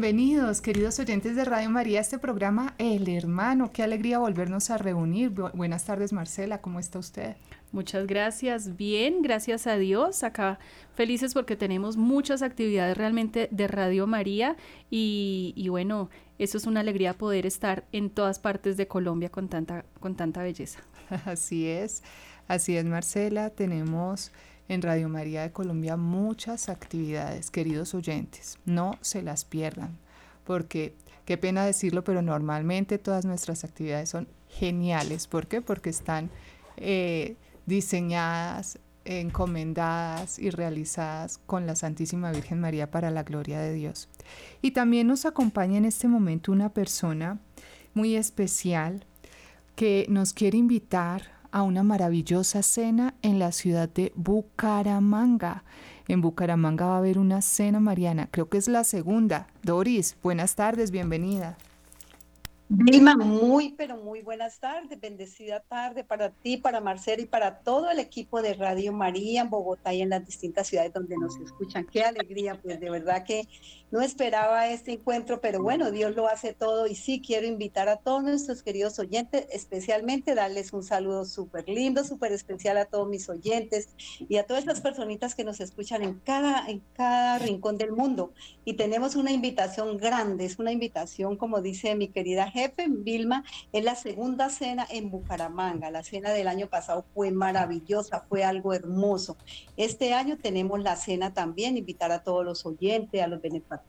Bienvenidos, queridos oyentes de Radio María, a este programa El Hermano. Qué alegría volvernos a reunir. buenas tardes, Marcela, ¿cómo está usted? Muchas gracias. Bien, gracias a Dios. Acá felices porque tenemos muchas actividades realmente de Radio María y, y bueno, eso es una alegría poder estar en todas partes de Colombia con tanta, con tanta belleza. Así es, así es, Marcela. Tenemos en Radio María de Colombia muchas actividades, queridos oyentes. No se las pierdan porque qué pena decirlo, pero normalmente todas nuestras actividades son geniales. ¿Por qué? Porque están eh, diseñadas, encomendadas y realizadas con la Santísima Virgen María para la gloria de Dios. Y también nos acompaña en este momento una persona muy especial que nos quiere invitar a una maravillosa cena en la ciudad de Bucaramanga. En Bucaramanga va a haber una cena mariana, creo que es la segunda. Doris, buenas tardes, bienvenida. Vilma, muy, pero muy buenas tardes, bendecida tarde para ti, para Marcela y para todo el equipo de Radio María en Bogotá y en las distintas ciudades donde nos escuchan. Qué alegría, pues de verdad que no esperaba este encuentro, pero bueno, Dios lo hace todo y sí quiero invitar a todos nuestros queridos oyentes, especialmente darles un saludo súper lindo, súper especial a todos mis oyentes y a todas las personitas que nos escuchan en cada, en cada rincón del mundo. Y tenemos una invitación grande, es una invitación, como dice mi querida jefe, Vilma, es la segunda cena en Bucaramanga. La cena del año pasado fue maravillosa, fue algo hermoso. Este año tenemos la cena también, invitar a todos los oyentes, a los benefactores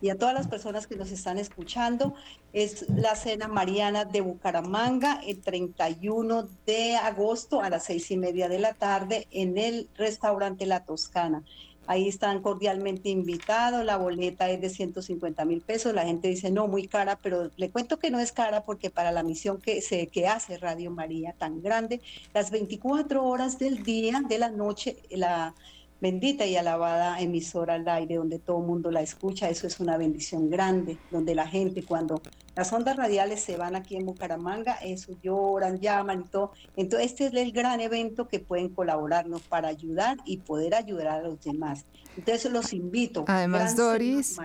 y a todas las personas que nos están escuchando. Es la cena mariana de Bucaramanga el 31 de agosto a las seis y media de la tarde en el restaurante La Toscana. Ahí están cordialmente invitados, la boleta es de 150 mil pesos, la gente dice no, muy cara, pero le cuento que no es cara porque para la misión que, se, que hace Radio María tan grande, las 24 horas del día, de la noche, la bendita y alabada emisora al aire, donde todo el mundo la escucha, eso es una bendición grande, donde la gente cuando las ondas radiales se van aquí en Bucaramanga, eso lloran, llaman y todo. Entonces este es el gran evento que pueden colaborarnos para ayudar y poder ayudar a los demás. Entonces los invito. Además, Doris,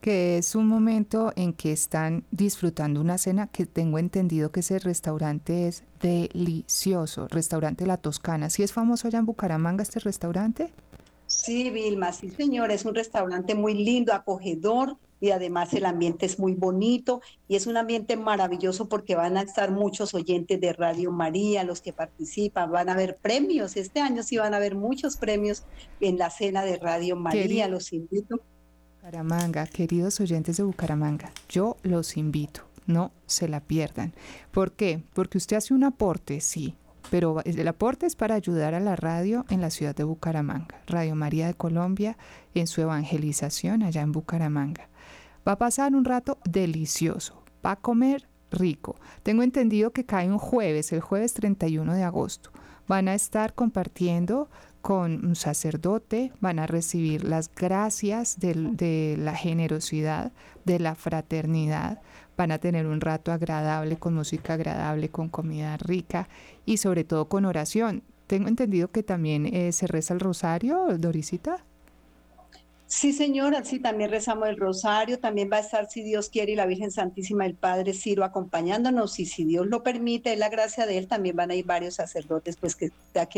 que es un momento en que están disfrutando una cena que tengo entendido que ese restaurante es delicioso, restaurante La Toscana. ¿Sí es famoso allá en Bucaramanga este restaurante? Sí, Vilma, sí señor, es un restaurante muy lindo, acogedor y además el ambiente es muy bonito y es un ambiente maravilloso porque van a estar muchos oyentes de Radio María, los que participan, van a haber premios, este año sí van a haber muchos premios en la cena de Radio María, los invito Bucaramanga, queridos oyentes de Bucaramanga, yo los invito, no se la pierdan. ¿Por qué? Porque usted hace un aporte, sí, pero el aporte es para ayudar a la radio en la ciudad de Bucaramanga, Radio María de Colombia, en su evangelización allá en Bucaramanga. Va a pasar un rato delicioso, va a comer rico. Tengo entendido que cae un jueves, el jueves 31 de agosto. Van a estar compartiendo con un sacerdote, van a recibir las gracias de, la generosidad, de la fraternidad, van a tener un rato agradable con música agradable, con comida rica y sobre todo con oración. Tengo entendido que también eh, se reza el rosario, Dorisita. Sí, señora, sí, también rezamos el rosario, también va a estar, si Dios quiere, y la Virgen Santísima, el Padre Ciro acompañándonos, y si Dios lo permite, es la gracia de él, también van a ir varios sacerdotes, pues que,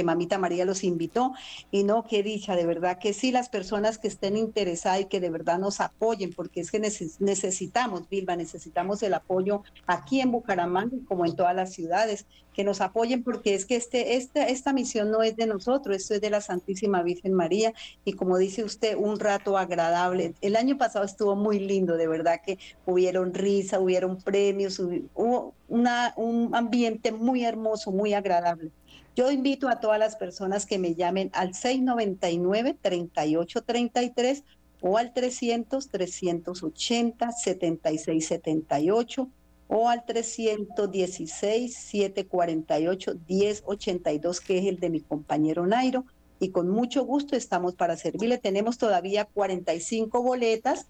Mamita María los invitó, y no, qué dicha, de verdad que sí, las personas que estén interesadas y que de verdad nos apoyen, porque es que necesitamos, Vilma, necesitamos el apoyo aquí en Bucaramanga, como en todas las ciudades, que nos apoyen, porque es que este, este, esta misión no es de nosotros, esto es de la Santísima Virgen María, y como dice usted, un rato agradable. El año pasado estuvo muy lindo, de verdad que hubieron risa, hubieron premios, hubo una, un ambiente muy hermoso, muy agradable. Yo invito a todas las personas que me llamen al 699-3833 o al 300-380-7678 o al 316-748-1082, que es el de mi compañero Nairo y con mucho gusto estamos para servirle. Tenemos todavía 45 boletas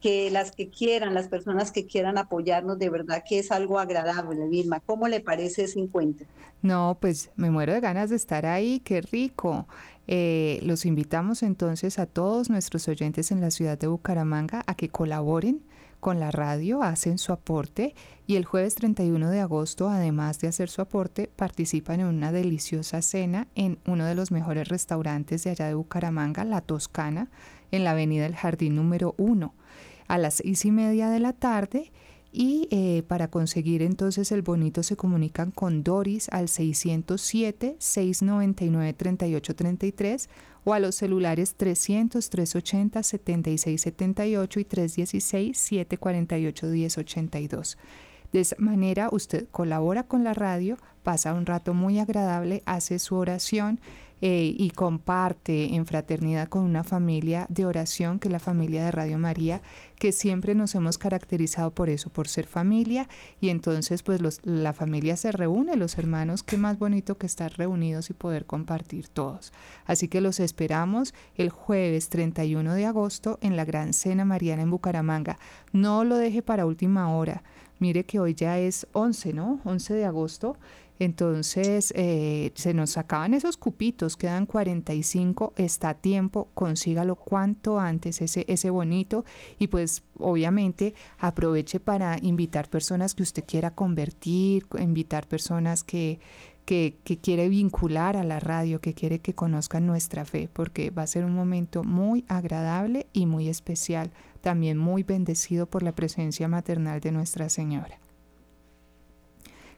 que las que quieran, las personas que quieran apoyarnos, de verdad que es algo agradable, Vilma. ¿Cómo le parece ese encuentro? No, pues me muero de ganas de estar ahí, qué rico. Eh, los invitamos entonces a todos nuestros oyentes en la ciudad de Bucaramanga a que colaboren con la radio, hacen su aporte y el jueves 31 de agosto, además de hacer su aporte, participan en una deliciosa cena en uno de los mejores restaurantes de allá de Bucaramanga, La Toscana, en la avenida El Jardín número 1, a las seis y media de la tarde. Y eh, para conseguir entonces el bonito se comunican con Doris al 607-699-3833 o a los celulares 300-380-7678 y 316-748-1082. De esa manera usted colabora con la radio, pasa un rato muy agradable, hace su oración eh, y comparte en fraternidad con una familia de oración, que es la familia de Radio María, que siempre nos hemos caracterizado por eso, por ser familia, y entonces pues la familia se reúne, los hermanos, qué más bonito que estar reunidos y poder compartir todos. Así que los esperamos el jueves 31 de agosto en la Gran Cena Mariana en Bucaramanga. No lo deje para última hora. Mire que hoy ya es 11, ¿no? 11 de agosto. Entonces, eh, se nos acaban esos cupitos, quedan 45, está a tiempo, consígalo cuanto antes, ese, ese bonito, y pues obviamente aproveche para invitar personas que usted quiera convertir, invitar personas que, que, que, quiere vincular a la radio, que quiere que conozcan nuestra fe, porque va a ser un momento muy agradable y muy especial, también muy bendecido por la presencia maternal de Nuestra Señora.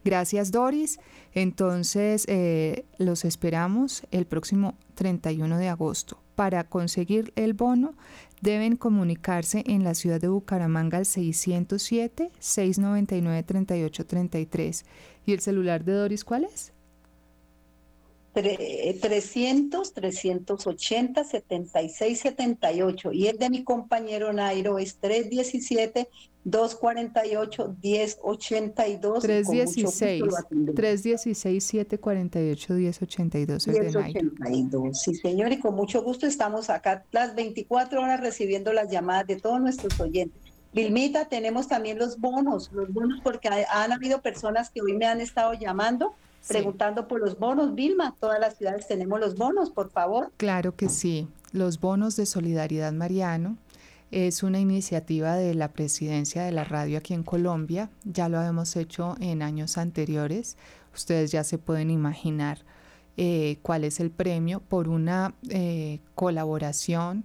Gracias Doris. Entonces eh, los esperamos el próximo 31 de agosto. Para conseguir el bono deben comunicarse en la ciudad de Bucaramanga al 607-699-3833. ¿Y el celular de Doris cuál es? 300, 380, 76, 78. Y el de mi compañero Nairo es 317, 248, 1082. 316, 316, 748, 1082. El 1082, sí, señor. Y con mucho gusto estamos acá las 24 horas recibiendo las llamadas de todos nuestros oyentes. Vilmita, tenemos también los bonos, los bonos porque han habido personas que hoy me han estado llamando preguntando por los bonos. Vilma, todas las ciudades tenemos los bonos, por favor. Claro que sí, los bonos de solidaridad Mariano. Es una iniciativa de la presidencia de la radio aquí en Colombia. Ya lo habíamos hecho en años anteriores. Ustedes ya se pueden imaginar eh, cuál es el premio por una eh, colaboración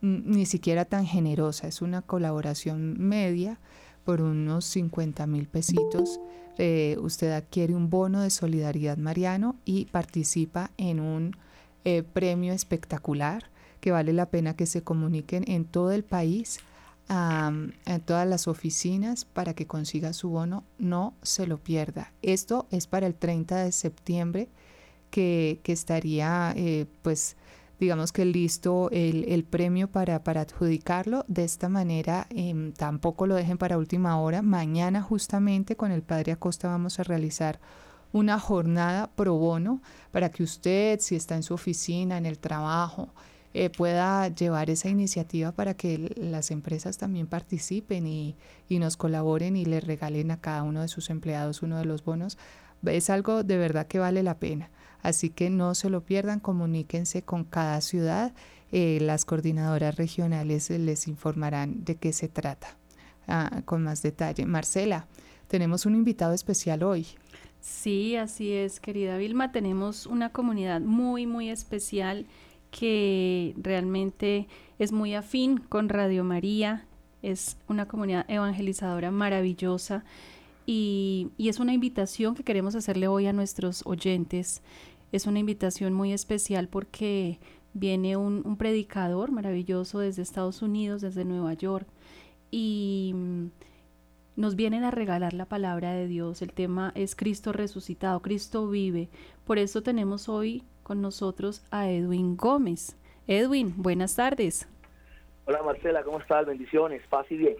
ni siquiera tan generosa. Es una colaboración media por unos 50 mil pesitos. Eh, usted adquiere un bono de solidaridad mariano y participa en un premio espectacular que vale la pena que se comuniquen en todo el país, a en todas las oficinas para que consiga su bono, no se lo pierda. Esto es para el 30 de septiembre que, estaría eh, pues digamos que listo el, premio para, para, adjudicarlo. De esta manera, em, tampoco lo dejen para última hora. Mañana justamente con el Padre Acosta vamos a realizar una jornada pro bono para que usted, si está en su oficina, en el trabajo, eh, pueda llevar esa iniciativa para que las empresas también participen y, nos colaboren y le regalen a cada uno de sus empleados uno de los bonos. Es algo de verdad que vale la pena. Así que no se lo pierdan, comuníquense con cada ciudad. Eh, las coordinadoras regionales les informarán de qué se trata ah, con más detalle. Marcela, tenemos un invitado especial hoy. Sí, así es, querida Vilma. Tenemos una comunidad muy, muy especial que realmente es muy afín con Radio María, es una comunidad evangelizadora maravillosa y, es una invitación que queremos hacerle hoy a nuestros oyentes. Es una invitación muy especial porque viene un, un predicador maravilloso desde Estados Unidos, desde Nueva York, y mm, nos vienen a regalar la palabra de Dios. El tema es Cristo resucitado, Cristo vive. Por eso tenemos hoy con nosotros a Edwin Gómez. Edwin, buenas tardes. Hola Marcela, ¿cómo estás? Bendiciones, paz y bien.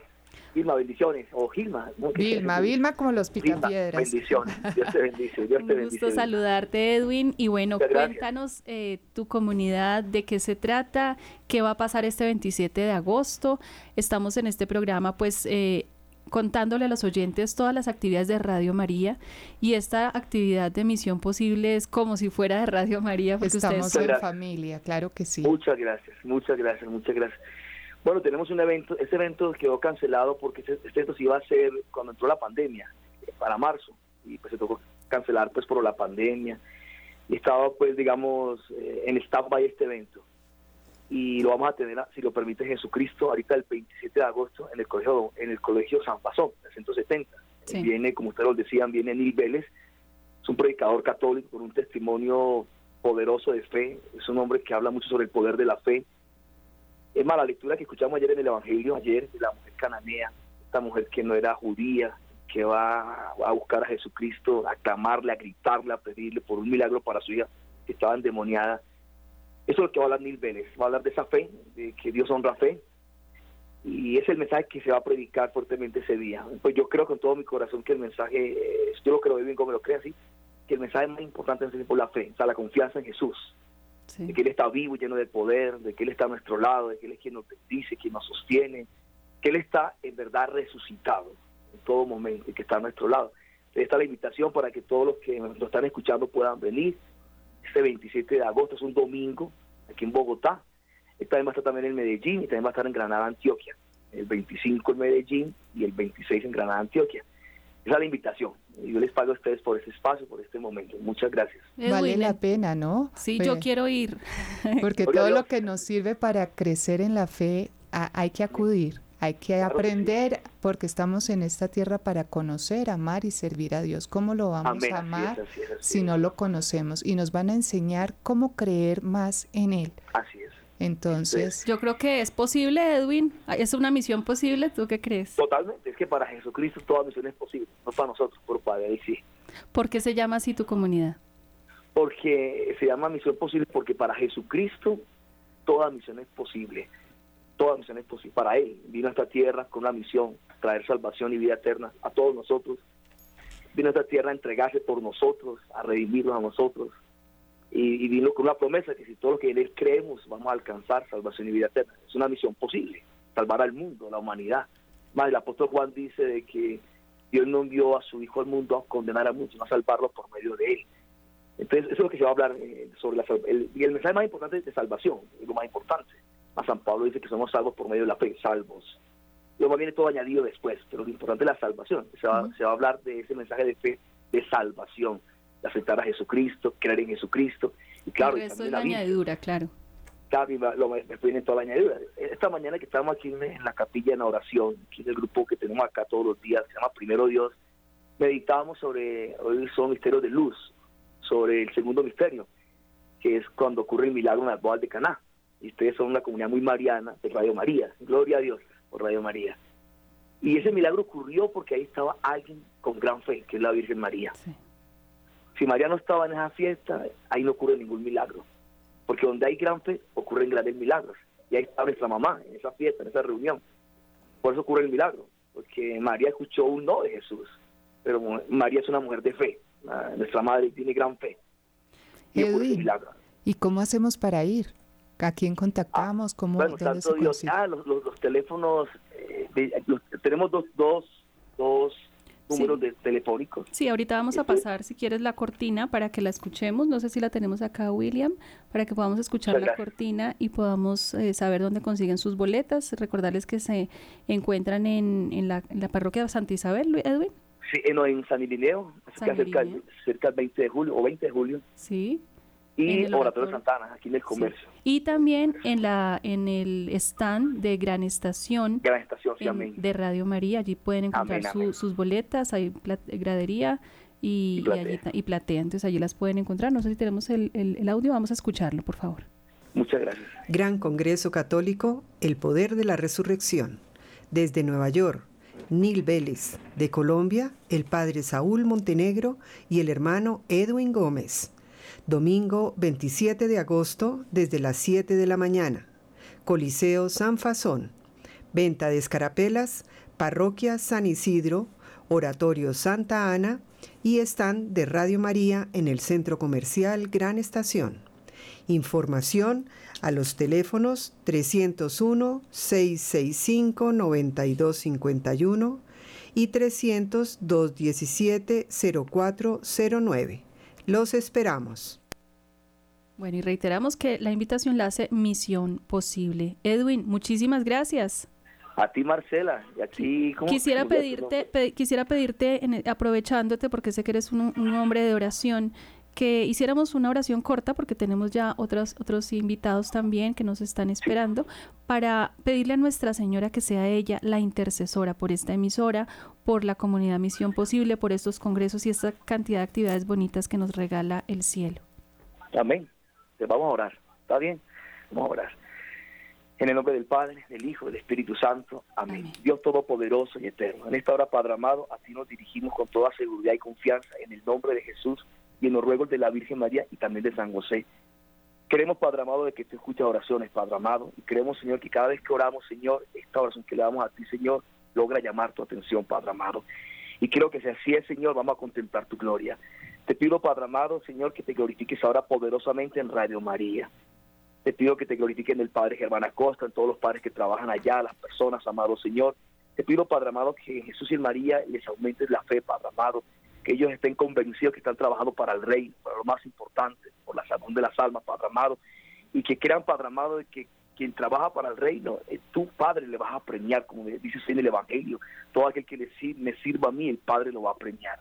Vilma, bendiciones. O Gilma. Vilma, Vilma como los picapiedras. bendiciones. Dios te bendice. Dios te bendice. gusto saludarte, Edwin. Y bueno, cuéntanos eh, tu comunidad, de qué se trata, qué va a pasar este 27 de agosto. Estamos en este programa, pues, eh, contándole a los oyentes todas las actividades de Radio María y esta actividad de Misión Posible es como si fuera de Radio María. Porque Estamos en familia, claro que sí. Muchas gracias, muchas gracias, muchas gracias. Bueno, tenemos un evento, este evento quedó cancelado porque este, este evento se iba a hacer cuando entró la pandemia, para marzo, y pues se tocó cancelar pues por la pandemia, y estaba pues digamos eh, en stand-by este evento y lo vamos a tener, si lo permite Jesucristo, ahorita el 27 de agosto en el colegio, en el colegio San Pasón, el 170. Viene, como ustedes lo decían, viene Nil Vélez, es un predicador católico con un testimonio poderoso de fe, es un hombre que habla mucho sobre el poder de la fe. Es más, la lectura que escuchamos ayer en el Evangelio, ayer, de la mujer cananea, esta mujer que no era judía, que va a buscar a Jesucristo, a clamarle, a gritarle, a pedirle por un milagro para su hija que estaba endemoniada. Eso es lo que va a hablar Nil Vélez, va a hablar de esa fe, de que Dios honra fe, y es el mensaje que se va a predicar fuertemente ese día. Pues yo creo con todo mi corazón que el mensaje, eh, yo lo creo bien como lo creo así, que el mensaje más importante es por la fe, o sea, la confianza en Jesús, de que Él está vivo, lleno de poder, de que Él está a nuestro lado, de que Él es quien nos bendice, quien nos sostiene, que Él está en verdad resucitado en todo momento y que está a nuestro lado. Esta está la invitación para que todos los que nos están escuchando puedan venir este 27 de agosto, es un domingo, aquí en Bogotá. Esta vez va a estar también en Medellín y también va a estar en Granada, Antioquia. El 25 en Medellín y el 26 en Granada, Antioquia. Esa es la invitación. Y yo les pago a ustedes por ese espacio, por este momento. Muchas gracias. Vale la pena, ¿no? Sí, yo quiero ir. Porque todo lo que nos sirve para crecer en la fe, hay que acudir. Hay que aprender porque estamos en esta tierra para conocer, amar y servir a Dios. ¿Cómo lo vamos a amar si no lo conocemos? Y nos van a enseñar cómo creer más en Él. Así es. Entonces, yo creo que es posible, Edwin. Es una misión posible. ¿Tú qué crees? Totalmente. Es que para Jesucristo toda misión es posible, no para nosotros, por Padre y sí. ¿Por qué se llama así tu comunidad? Porque se llama misión posible porque para Jesucristo toda misión es posible todas misiones posibles para Él. Vino a esta tierra con una misión, traer salvación y vida eterna a todos nosotros. Vino a esta tierra a entregarse por nosotros, a redimirnos a nosotros. Y, vino con una promesa que si todos los que en Él creemos vamos a alcanzar salvación y vida eterna. Es una misión posible, salvar al mundo, la humanidad. Más el apóstol Juan dice de que Dios no envió a su Hijo al mundo a condenar a muchos, sino a salvarlos por medio de Él. Entonces, eso es lo que se va a hablar eh, sobre la el, y el mensaje más importante es de salvación, es lo más importante a San Pablo dice que somos salvos por medio de la fe, salvos. Luego viene todo añadido después, pero lo importante es la salvación. Se va, se va a hablar de ese mensaje de fe, de salvación, aceptar a Jesucristo, creer en Jesucristo. Y claro, el resto es la añadidura, claro. Claro, lo, me viene toda la añadidura. Esta mañana que estamos aquí en, la capilla en oración, aquí en el grupo que tenemos acá todos los días, se llama Primero Dios, meditábamos sobre, hoy son misterios de luz, sobre el segundo misterio, que es cuando ocurre el milagro en las bodas de Caná. Y ustedes son una comunidad muy mariana de Radio María. Gloria a Dios por Radio María. Y ese milagro ocurrió porque ahí estaba alguien con gran fe, que es la Virgen María. Si María no estaba en esa fiesta, ahí no ocurre ningún milagro. Porque donde hay gran fe, ocurren grandes milagros. Y ahí está nuestra mamá, en esa fiesta, en esa reunión. Por eso ocurre el milagro. Porque María escuchó un no de Jesús. Pero María es una mujer de fe. Nuestra madre tiene gran fe. Y, milagro. ¿y cómo hacemos para ir? ¿A quién contactamos? ¿Cómo, bueno, tanto Dios, ah, los, teléfonos, eh, tenemos dos, dos, dos números de telefónicos. Sí, ahorita vamos a este pasar, si quieres, la cortina para que la escuchemos. No sé si la tenemos acá, William, para que podamos escuchar la cortina y podamos eh, saber dónde consiguen sus boletas. Recordarles que se encuentran en, en, la, en la parroquia de Santa Isabel, Edwin. Sí, en, en San Irineo, cerca, cerca del 20 de julio o 20 de julio. Sí y Oratorio Santana, aquí en el comercio. Y también en la en el stand de Gran Estación, Gran Estación de Radio María, allí pueden encontrar sus boletas, hay gradería y, y, platea. entonces allí las pueden encontrar. No sé si tenemos el, el audio, vamos a escucharlo, por favor. Muchas gracias. Gran Congreso Católico, el poder de la resurrección. Desde Nueva York, Neil Vélez. De Colombia, el padre Saúl Montenegro y el hermano Edwin Gómez. Domingo 27 de agosto desde las 7 de la mañana. Coliseo San Fasón. Venta de escarapelas, Parroquia San Isidro, Oratorio Santa Ana y stand de Radio María en el Centro Comercial Gran Estación. Información a los teléfonos 301-665-9251 y 300-217-0409. Los esperamos. Bueno, y reiteramos que la invitación la hace Misión Posible. Edwin, muchísimas gracias. A ti, Marcela, y a ti, Quisiera pedirte, quisiera pedirte, aprovechándote, porque sé que eres un, hombre de oración, que hiciéramos una oración corta, porque tenemos ya otros, otros invitados también que nos están esperando, para pedirle a Nuestra Señora que sea ella la intercesora por esta emisora, por la comunidad Misión Posible, por estos congresos y esta cantidad de actividades bonitas que nos regala el cielo. Amén. Vamos a orar. ¿Está bien? Vamos a orar. En el nombre del Padre, del Hijo, del Espíritu Santo. Amén. Dios Todopoderoso y Eterno. En esta hora, Padre amado, a ti nos dirigimos con toda seguridad y confianza en el nombre de Jesús y en los ruegos de la Virgen María y también de San José. Queremos, Padre amado, de que te escuches oraciones, Padre amado, y creemos, Señor, que cada vez que oramos, Señor, esta oración que le damos a ti, Señor, logra llamar tu atención, Padre amado. Y creo que si así es, Señor, vamos a contemplar tu gloria. Te pido, Padre amado, Señor, que te glorifiques ahora poderosamente en Radio María. Te pido que te glorifiquen el Padre Germán Acosta, en todos los padres que trabajan allá, las personas, amado Señor. Te pido, Padre amado, que Jesús y María les aumentes la fe, Padre amado, que ellos estén convencidos que están trabajando para el Rey, para lo más importante, por la salud de las almas, Padre amado, y que crean, Padre amado, que quien trabaja para el reino, eh, tu Padre le vas a premiar, como dice en el Evangelio. Todo aquel que le, me sirva a mí, el Padre lo va a premiar.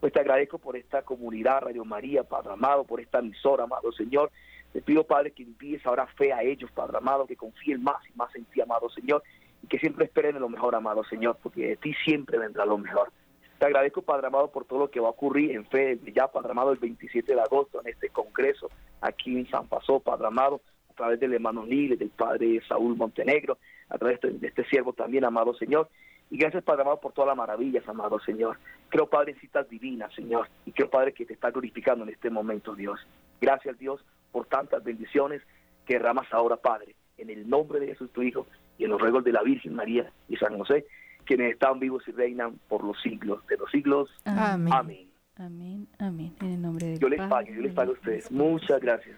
Pues te agradezco por esta comunidad, Radio María, Padre amado, por esta emisora, amado Señor. Te pido, Padre, que envíes ahora fe a ellos, Padre amado, que confíen más y más en ti, amado Señor, y que siempre esperen en lo mejor, amado Señor, porque de ti siempre vendrá lo mejor. Te agradezco, Padre amado, por todo lo que va a ocurrir en fe, ya, Padre amado, el 27 de agosto en este congreso aquí en San Pasó, Padre amado a través del hermano Nile, del padre Saúl Montenegro, a través de, este siervo también, amado Señor. Y gracias, Padre amado, por todas las maravillas, amado Señor. Creo, Padre, en citas divinas, Señor. Y creo, Padre, que te está glorificando en este momento, Dios. Gracias, Dios, por tantas bendiciones que derramas ahora, Padre, en el nombre de Jesús, tu Hijo, y en los ruegos de la Virgen María y San José, quienes están vivos y reinan por los siglos de los siglos. Amén. Amén. Amén. En el nombre de Yo les pago, yo les pago a ustedes. Muchas gracias.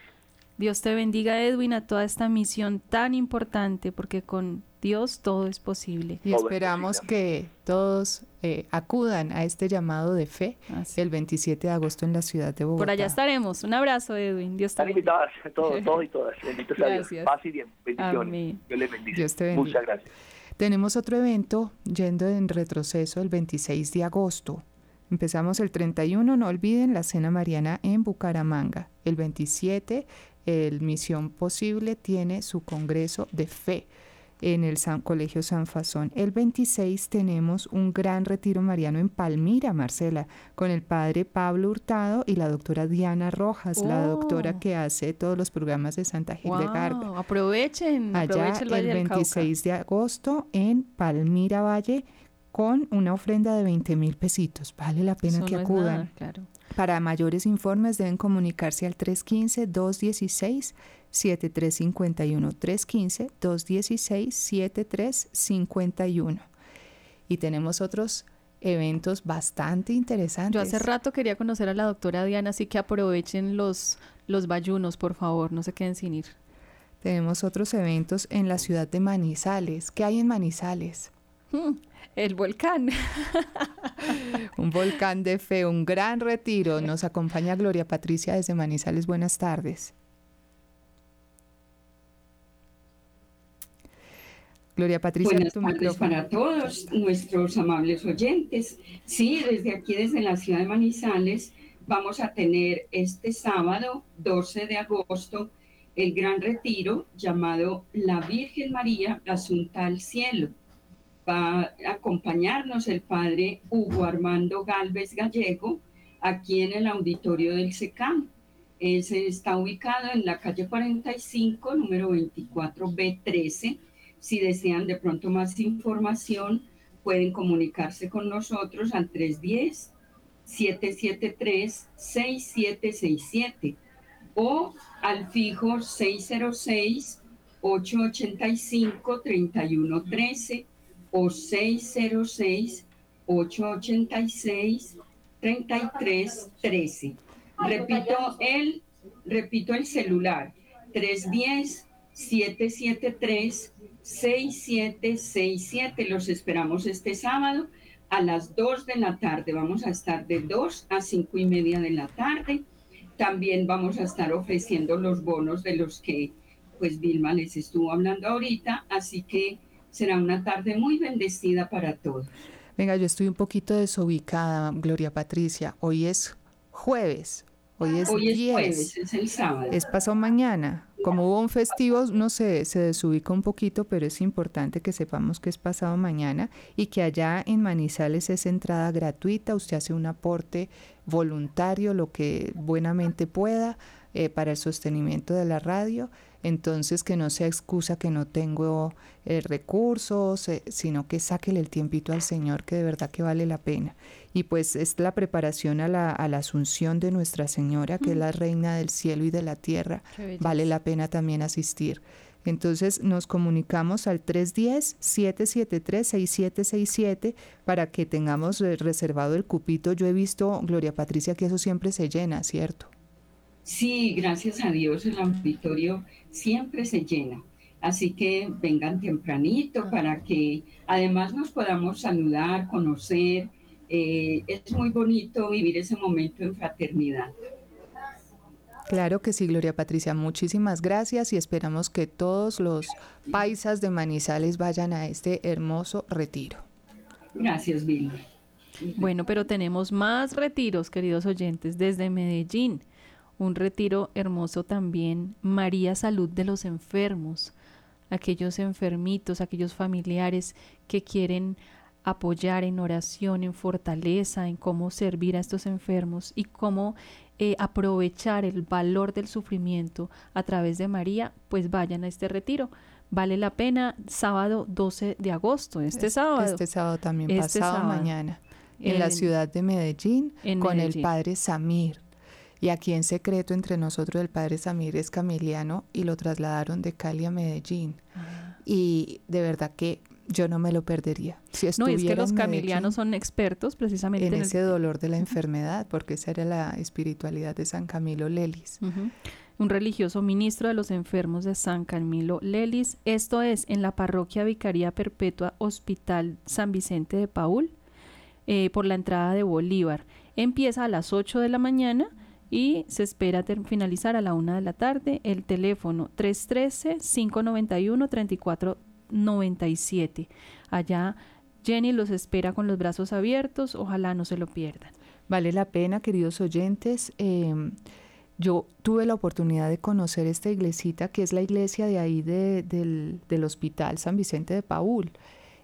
Dios te bendiga, Edwin, a toda esta misión tan importante, porque con Dios todo es posible. Y esperamos que todos eh, acudan a este llamado de fe el 27 de agosto en la ciudad de Bogotá. Por allá estaremos. Un abrazo, Edwin. Dios te bendiga. Están invitadas todos, todos y todas. Benditos gracias. Paz y bien. Bendiciones. Dios les bendiga. Dios te bendiga. Muchas gracias. Tenemos otro evento yendo en retroceso el 26 de agosto. Empezamos el 31, no olviden la cena mariana en Bucaramanga. El 27, el Misión Posible tiene su congreso de fe en el San Colegio San Fasón. El 26 tenemos un gran retiro mariano en Palmira, Marcela, con el padre Pablo Hurtado y la doctora Diana Rojas, la doctora oh. que hace todos los programas de Santa Gil de Garga. Aprovechen, allá el, el 26 de agosto en Palmira Valle con una ofrenda de 20 mil pesitos. Vale la pena que acudan. claro. Para mayores informes deben comunicarse al 315-216. 7351 315 216 7351 y tenemos otros eventos bastante interesantes. Yo hace rato quería conocer a la doctora Diana, así que aprovechen los, los bayunos, por favor, no se queden sin ir. Tenemos otros eventos en la ciudad de Manizales. ¿Qué hay en Manizales? Hmm, el volcán. un volcán de fe, un gran retiro. Nos acompaña Gloria Patricia desde Manizales. Buenas tardes. Gloria Patricia, Buenas tardes para todos nuestros amables oyentes. Sí, desde aquí, desde la ciudad de Manizales, vamos a tener este sábado, 12 de agosto, el gran retiro llamado La Virgen María Asunta al Cielo. Va a acompañarnos el padre Hugo Armando Galvez Gallego aquí en el auditorio del SECAM. Ese está ubicado en la calle 45, número 24B13 si desean de pronto más información, pueden comunicarse con nosotros al 310-773-6767 o al fijo 606-885-3113 o 606-886-3313. Repito el, repito el celular, 310 773 6767. Los esperamos este sábado a las 2 de la tarde. Vamos a estar de 2 a 5 y media de la tarde. También vamos a estar ofreciendo los bonos de los que pues Vilma les estuvo hablando ahorita. Así que será una tarde muy bendecida para todos. Venga, yo estoy un poquito desubicada, Gloria Patricia. Hoy es jueves. Hoy es, Hoy es jueves, es el sábado. Es pasado mañana. Como hubo un festivo, no sé, se desubica un poquito, pero es importante que sepamos que es pasado mañana y que allá en Manizales es entrada gratuita. Usted hace un aporte voluntario, lo que buenamente pueda, eh, para el sostenimiento de la radio entonces que no sea excusa que no tengo eh, recursos, eh, sino que sáquele el tiempito al Señor, que de verdad que vale la pena. Y pues es la preparación a la, a la asunción de Nuestra Señora, que es la Reina del cielo y de la tierra, vale la pena también asistir. Entonces nos comunicamos al 310-773-6767 para que tengamos eh, reservado el cupito. Yo he visto, Gloria Patricia, que eso siempre se llena, ¿cierto? Sí, gracias a Dios el auditorio siempre se llena. Así que vengan tempranito para que además nos podamos saludar, conocer. Eh, es muy bonito vivir ese momento en fraternidad. Claro que sí, Gloria Patricia. Muchísimas gracias y esperamos que todos los paisas de Manizales vayan a este hermoso retiro. Gracias, Vilma. Bueno, pero tenemos más retiros, queridos oyentes, desde Medellín un retiro hermoso también, María Salud de los Enfermos, aquellos enfermitos, aquellos familiares que quieren apoyar en oración, en fortaleza, en cómo servir a estos enfermos y cómo eh, aprovechar el valor del sufrimiento a través de María, pues vayan a este retiro. Vale la pena, sábado 12 de agosto, este sábado. Este sábado también, este pasado mañana, en, la ciudad de Medellín, con el padre Samir. Y aquí en secreto entre nosotros el padre Samir es camiliano y lo trasladaron de Cali a Medellín. Ah. Y de verdad que yo no me lo perdería. Si no, es que los camilianos son expertos precisamente en, ese dolor de la enfermedad, porque esa era la espiritualidad de San Camilo Lelis. un religioso ministro de los enfermos de San Camilo Lelis. Esto es en la parroquia Vicaría Perpetua Hospital San Vicente de Paul, eh, por la entrada de Bolívar. Empieza a las 8 de la mañana y se espera finalizar a la 1 de la tarde. El teléfono 313-591-3497. Allá Jenny los espera con los brazos abiertos, ojalá no se lo pierdan. Vale la pena, queridos oyentes. Em, yo tuve la oportunidad de conocer esta iglesita, que es la iglesia de ahí del, Hospital San Vicente de Paul.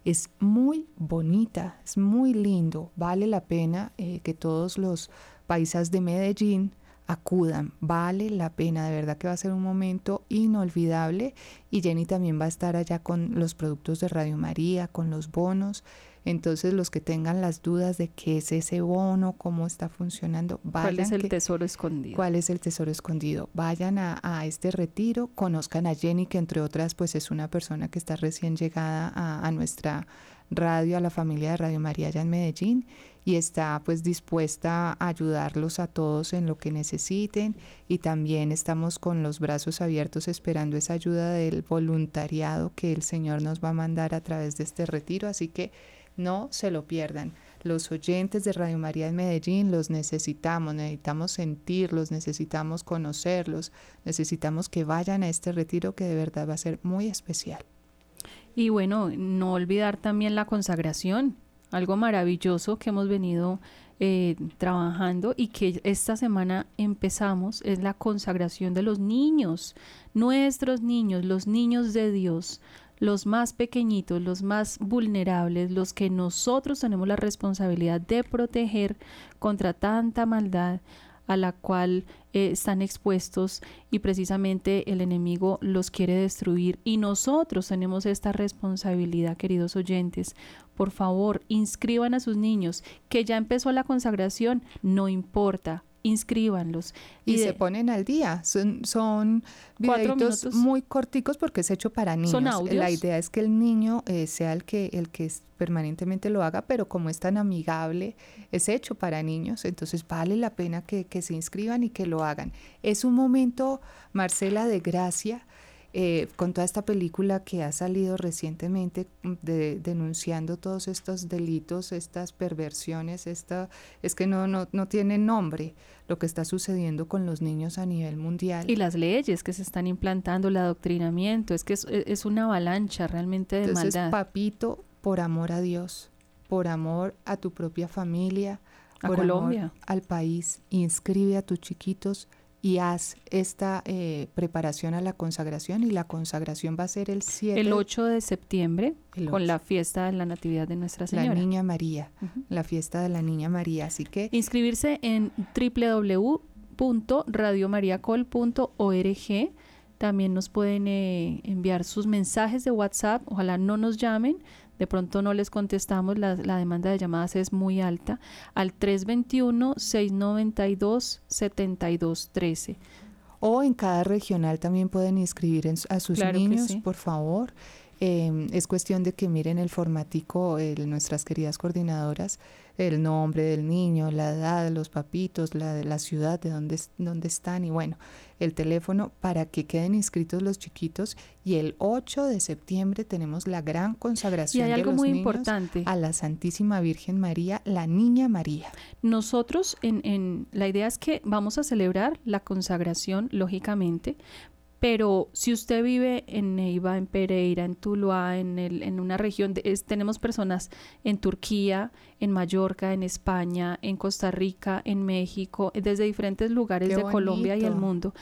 Es muy bonita, es muy lindo. Vale la pena eh, que todos los paisas de Medellín acudan. Vale la pena, de verdad que va a ser un momento inolvidable. Y Jenny también va a estar allá con los productos de Radio María, con los bonos. Entonces, los que tengan las dudas de qué es ese bono, cómo está funcionando, vayan. ¿Cuál es el tesoro escondido? ¿Cuál es el tesoro escondido? Vayan a, este retiro, conozcan a Jenny, que entre otras, pues es una persona que está recién llegada a, a nuestra radio, a la familia de Radio María allá en Medellín y está pues dispuesta a ayudarlos a todos en lo que necesiten y también estamos con los brazos abiertos esperando esa ayuda del voluntariado que el Señor nos va a mandar a través de este retiro, así que no se lo pierdan. Los oyentes de Radio María en Medellín los necesitamos, necesitamos sentirlos, necesitamos conocerlos, necesitamos que vayan a este retiro que de verdad va a ser muy especial. Y bueno, no olvidar también la consagración algo maravilloso que hemos venido eh, trabajando y que esta semana empezamos es la consagración de los niños, nuestros niños, los niños de Dios, los más pequeñitos, los más vulnerables, los que nosotros tenemos la responsabilidad de proteger contra tanta maldad a la cual eh, están expuestos y precisamente el enemigo los quiere destruir. Y nosotros tenemos esta responsabilidad, queridos oyentes, por favor, inscriban a sus niños, que ya empezó la consagración, no importa, inscríbanlos. Y, se ponen al día. Son, son videitos muy corticos porque es hecho para niños. Son audios. La idea es que el niño eh, sea el que, el que permanentemente lo haga, pero como es tan amigable, es hecho para niños, entonces vale la pena que, que se inscriban y que lo hagan. Es un momento, Marcela, de gracia eh, con toda esta película que ha salido recientemente mm, denunciando todos estos delitos, estas perversiones, esta, es que no, no, no tiene nombre lo que está sucediendo con los niños a nivel mundial. Y las leyes que se están implantando, el adoctrinamiento, es que es, es una avalancha realmente de Entonces, maldad. papito, por amor a Dios, por amor a tu propia familia, a por Colombia. amor al país, inscribe a tus chiquitos y haz esta eh, preparación a la consagración y la consagración va a ser el 7. El 8 de septiembre con la fiesta de la Natividad de Nuestra Señora. La Niña María, la fiesta de la Niña María, así que... Inscribirse en www.radiomariacol.org también nos pueden eh, enviar sus mensajes de WhatsApp, ojalá no nos llamen, de pronto no les contestamos, la, demanda de llamadas es muy alta, al 321-692-7213. O en cada regional también pueden inscribir a sus niños, por favor. Em, es cuestión de que miren el formatico, nuestras queridas coordinadoras, el nombre del niño, la edad, los papitos, la, la ciudad de donde, donde están y bueno, el teléfono para que queden inscritos los chiquitos y el 8 de septiembre tenemos la gran consagración de los muy niños importante. a la Santísima Virgen María, la Niña María. Nosotros en, en la idea es que vamos a celebrar la consagración lógicamente, pero si usted vive en Neiva, en Pereira, en Tuluá, en, el, en una región, de, tenemos personas en Turquía, en Mallorca, en España, en Costa Rica, en México, desde diferentes lugares de Colombia y el mundo.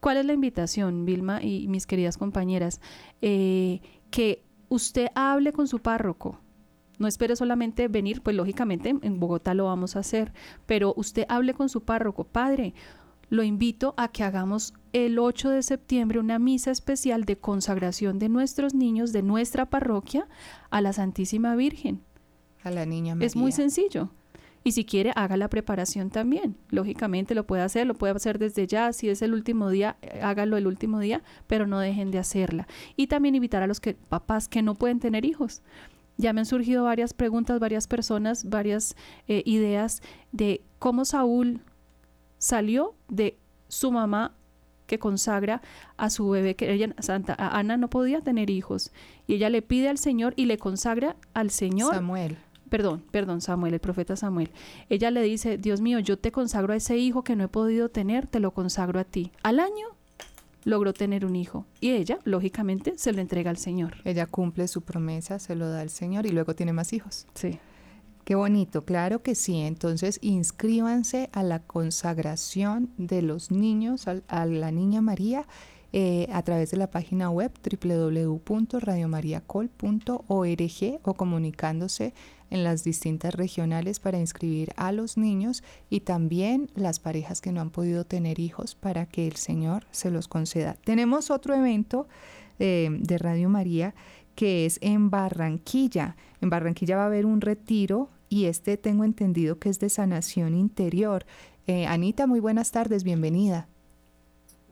¿Cuál es la invitación, Vilma y mis queridas compañeras? Eh, que usted hable con su párroco, no espere solamente venir, pues lógicamente en Bogotá lo vamos a hacer, pero usted hable con su párroco, padre, lo invito a que hagamos el 8 de septiembre una misa especial de consagración de nuestros niños de nuestra parroquia a la Santísima Virgen. A la Niña María. Es muy sencillo. Y si quiere, haga la preparación también. Lógicamente lo puede hacer, lo puede hacer desde ya. Si es el último día, eh, hágalo el último día, pero no dejen de hacerla. Y también invitar a los que, papás que no pueden tener hijos. Ya me han surgido varias preguntas, varias personas, varias eh, ideas de cómo Saúl salió de su mamá que consagra a su bebé, que ella, Santa Ana no podía tener hijos, y ella le pide al Señor y le consagra al Señor. Samuel. Perdón, perdón, Samuel, el profeta Samuel. Ella le dice, Dios mío, yo te consagro a ese hijo que no he podido tener, te lo consagro a ti. Al año logró tener un hijo y ella, lógicamente, se lo entrega al Señor. Ella cumple su promesa, se lo da al Señor y luego tiene más hijos. Sí. Qué bonito, claro que sí. Entonces, inscríbanse a la consagración de los niños a, la Niña María eh, a través de la página web www.radiomariacol.org o comunicándose en las distintas regionales para inscribir a los niños y también las parejas que no han podido tener hijos para que el Señor se los conceda. Tenemos otro evento eh, de Radio María que es en Barranquilla. En Barranquilla va a haber un retiro y este tengo entendido que es de sanación interior. Eh, Anita, muy buenas tardes, bienvenida.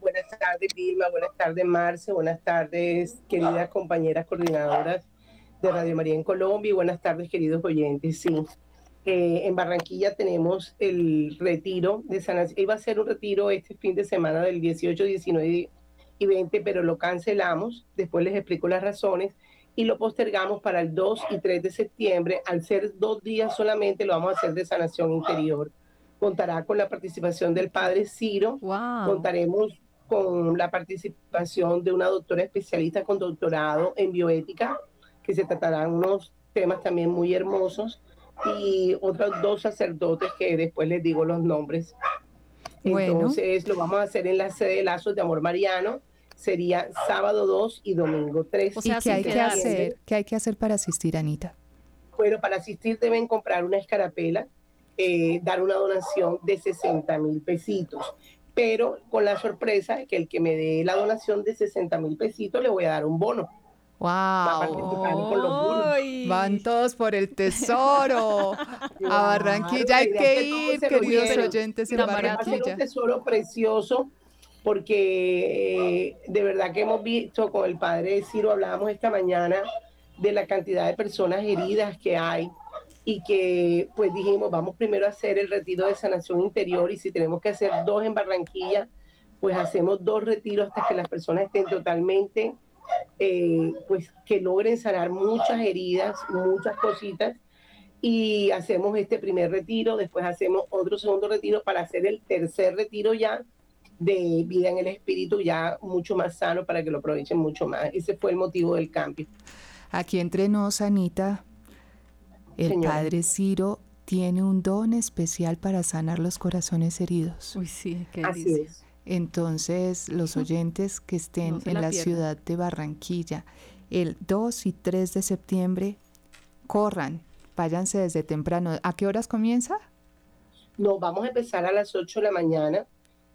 Buenas tardes, Vilma, buenas tardes, Marce, buenas tardes, queridas compañeras coordinadoras de Radio María en Colombia y buenas tardes, queridos oyentes. Sí, eh, en Barranquilla tenemos el retiro de sanación. Iba a ser un retiro este fin de semana del 18, 19 y 20, pero lo cancelamos. Después les explico las razones y lo postergamos para el 2 y 3 de septiembre. Al ser dos días solamente, lo vamos a hacer de sanación interior. Contará con la participación del padre Ciro. Contaremos con la participación de una doctora especialista con doctorado en bioética, que se tratarán unos temas también muy hermosos, y otros dos sacerdotes que después les digo los nombres. Entonces lo vamos a hacer en la sede de Lazos de Amor Mariano, sería sábado 2 y domingo 3. ¿Y qué hay que hacer? ¿Qué hay que hacer para asistir, Anita? Bueno, para asistir deben comprar una escarapela, eh, dar una donación de 60 mil pesitos, pero con la sorpresa de que el que me dé la donación de 60 mil pesitos le voy a dar un bono. ¡Wow! Van todos por el tesoro. a Barranquilla hay que ir, queridos oyentes, en Barranquilla. un tesoro precioso porque eh, de verdad que hemos visto con el padre Ciro, hablábamos esta mañana de la cantidad de personas heridas que hay y que pues dijimos, vamos primero a hacer el retiro de sanación interior y si tenemos que hacer dos en Barranquilla, pues hacemos dos retiros hasta que las personas estén totalmente, eh, pues que logren sanar muchas heridas, muchas cositas. Y hacemos este primer retiro, después hacemos otro segundo retiro para hacer el tercer retiro ya de vida en el espíritu ya mucho más sano para que lo aprovechen mucho más. Ese fue el motivo del cambio. Aquí entre nos, Anita, el Padre Ciro tiene un don especial para sanar los corazones heridos. Uy, sí, qué Así es. Entonces, los oyentes que estén en la, ciudad de Barranquilla, el 2 y 3 de septiembre, corran, váyanse desde temprano. ¿A qué horas comienza? No, vamos a empezar a las 8 de la mañana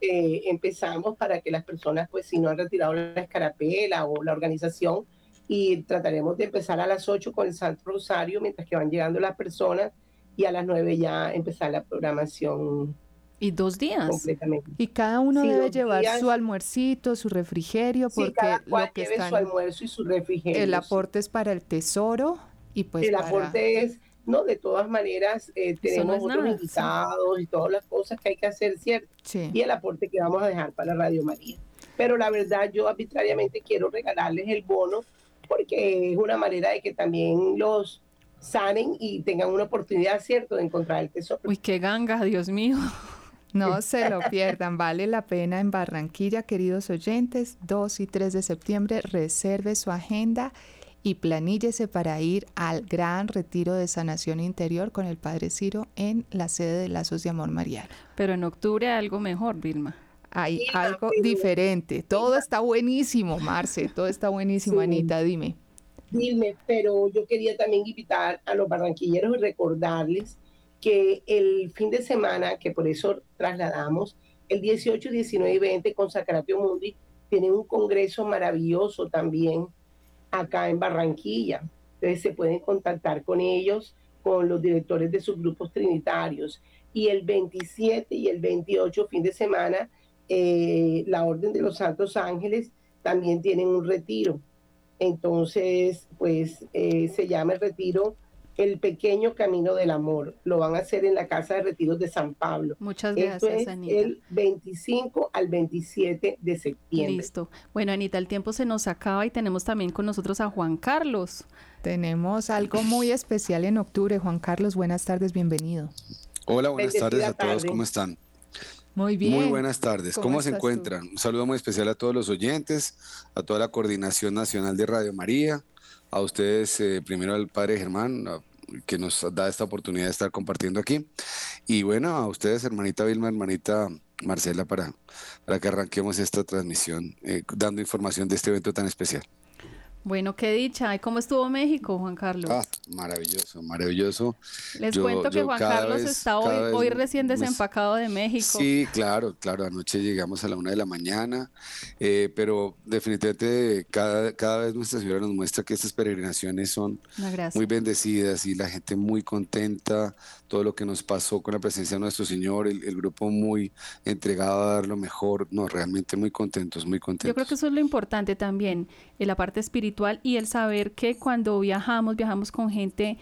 eh, empezamos para que las personas, pues si no han retirado la escarapela o la organización, y trataremos de empezar a las 8 con el Santo Rosario, mientras que van llegando las personas, y a las 9 ya empezar la programación. Y dos días. Completamente. Y cada uno debe llevar su almuercito, su refrigerio, porque cada cual lo lleve su almuerzo y su refrigerio. El aporte es para el tesoro y pues el aporte es no, de todas maneras, eh, tenemos otros invitados y todas las cosas que hay que hacer, ¿cierto? Y el aporte que vamos a dejar para Radio María. Pero la verdad, yo arbitrariamente quiero regalarles el bono porque es una manera de que también los sanen y tengan una oportunidad, ¿cierto?, de encontrar el tesoro. Uy, qué ganga, Dios mío. No se lo pierdan, vale la pena en Barranquilla, queridos oyentes, 2 y 3 de septiembre, reserve su agenda y planíllese para ir al gran retiro de sanación interior con el Padre Ciro en la sede de Lazos de Amor Mariano. Pero en octubre algo mejor, Vilma. Hay algo diferente. Todo está buenísimo, Marce. Todo está buenísimo, Anita. Dime. Dime, pero yo quería también invitar a los barranquilleros y recordarles que el fin de semana, que por eso trasladamos, el 18, 19 y 20 con Sacratio Mundi, tienen un congreso maravilloso también acá en Barranquilla. Entonces se pueden contactar con ellos, con los directores de sus grupos trinitarios. Y el 27 y el 28, fin de semana, eh, la Orden de los Santos Ángeles también tienen un retiro. Entonces, pues eh, se llama el retiro el pequeño camino del amor. Lo van a hacer en la Casa de Retiros de San Pablo. Muchas gracias, Esto es Anita. el 25 al 27 de septiembre. Listo. Bueno, Anita, el tiempo se nos acaba y tenemos también con nosotros a Juan Carlos. Tenemos algo muy especial en octubre. Juan Carlos, buenas tardes, bienvenido. Hola, buenas Bendecida tardes a todos, tarde. ¿cómo están? Muy bien. Muy buenas tardes, ¿Cómo ¿cómo, se tú? encuentran? Un saludo muy especial a todos los oyentes, a toda la Coordinación Nacional de Radio María, a ustedes, eh, primero al Padre Germán, que nos da esta oportunidad de estar compartiendo aquí, y bueno, a ustedes, hermanita Vilma, hermanita Marcela, para, para que arranquemos esta transmisión, eh, dando información de este evento tan especial. Bueno, qué dicha. ¿Y cómo estuvo México, Juan Carlos? Ah, maravilloso, maravilloso. Les yo- cuento que Juan Carlos vez- está hoy, hoy recién desempacado de México. Sí, claro, claro. Anoche llegamos a la una de la mañana, eh, pero definitivamente cada, cada vez nuestra ciudad nos muestra que estas peregrinaciones son muy bendecidas y la gente muy contenta, todo lo que nos pasó con la presencia de nuestro Señor, el, el grupo muy entregado a dar lo mejor, no, realmente muy contentos, muy contentos. Yo creo que eso es lo importante también, en la parte espiritual y el saber que cuando viajamos, viajamos con gente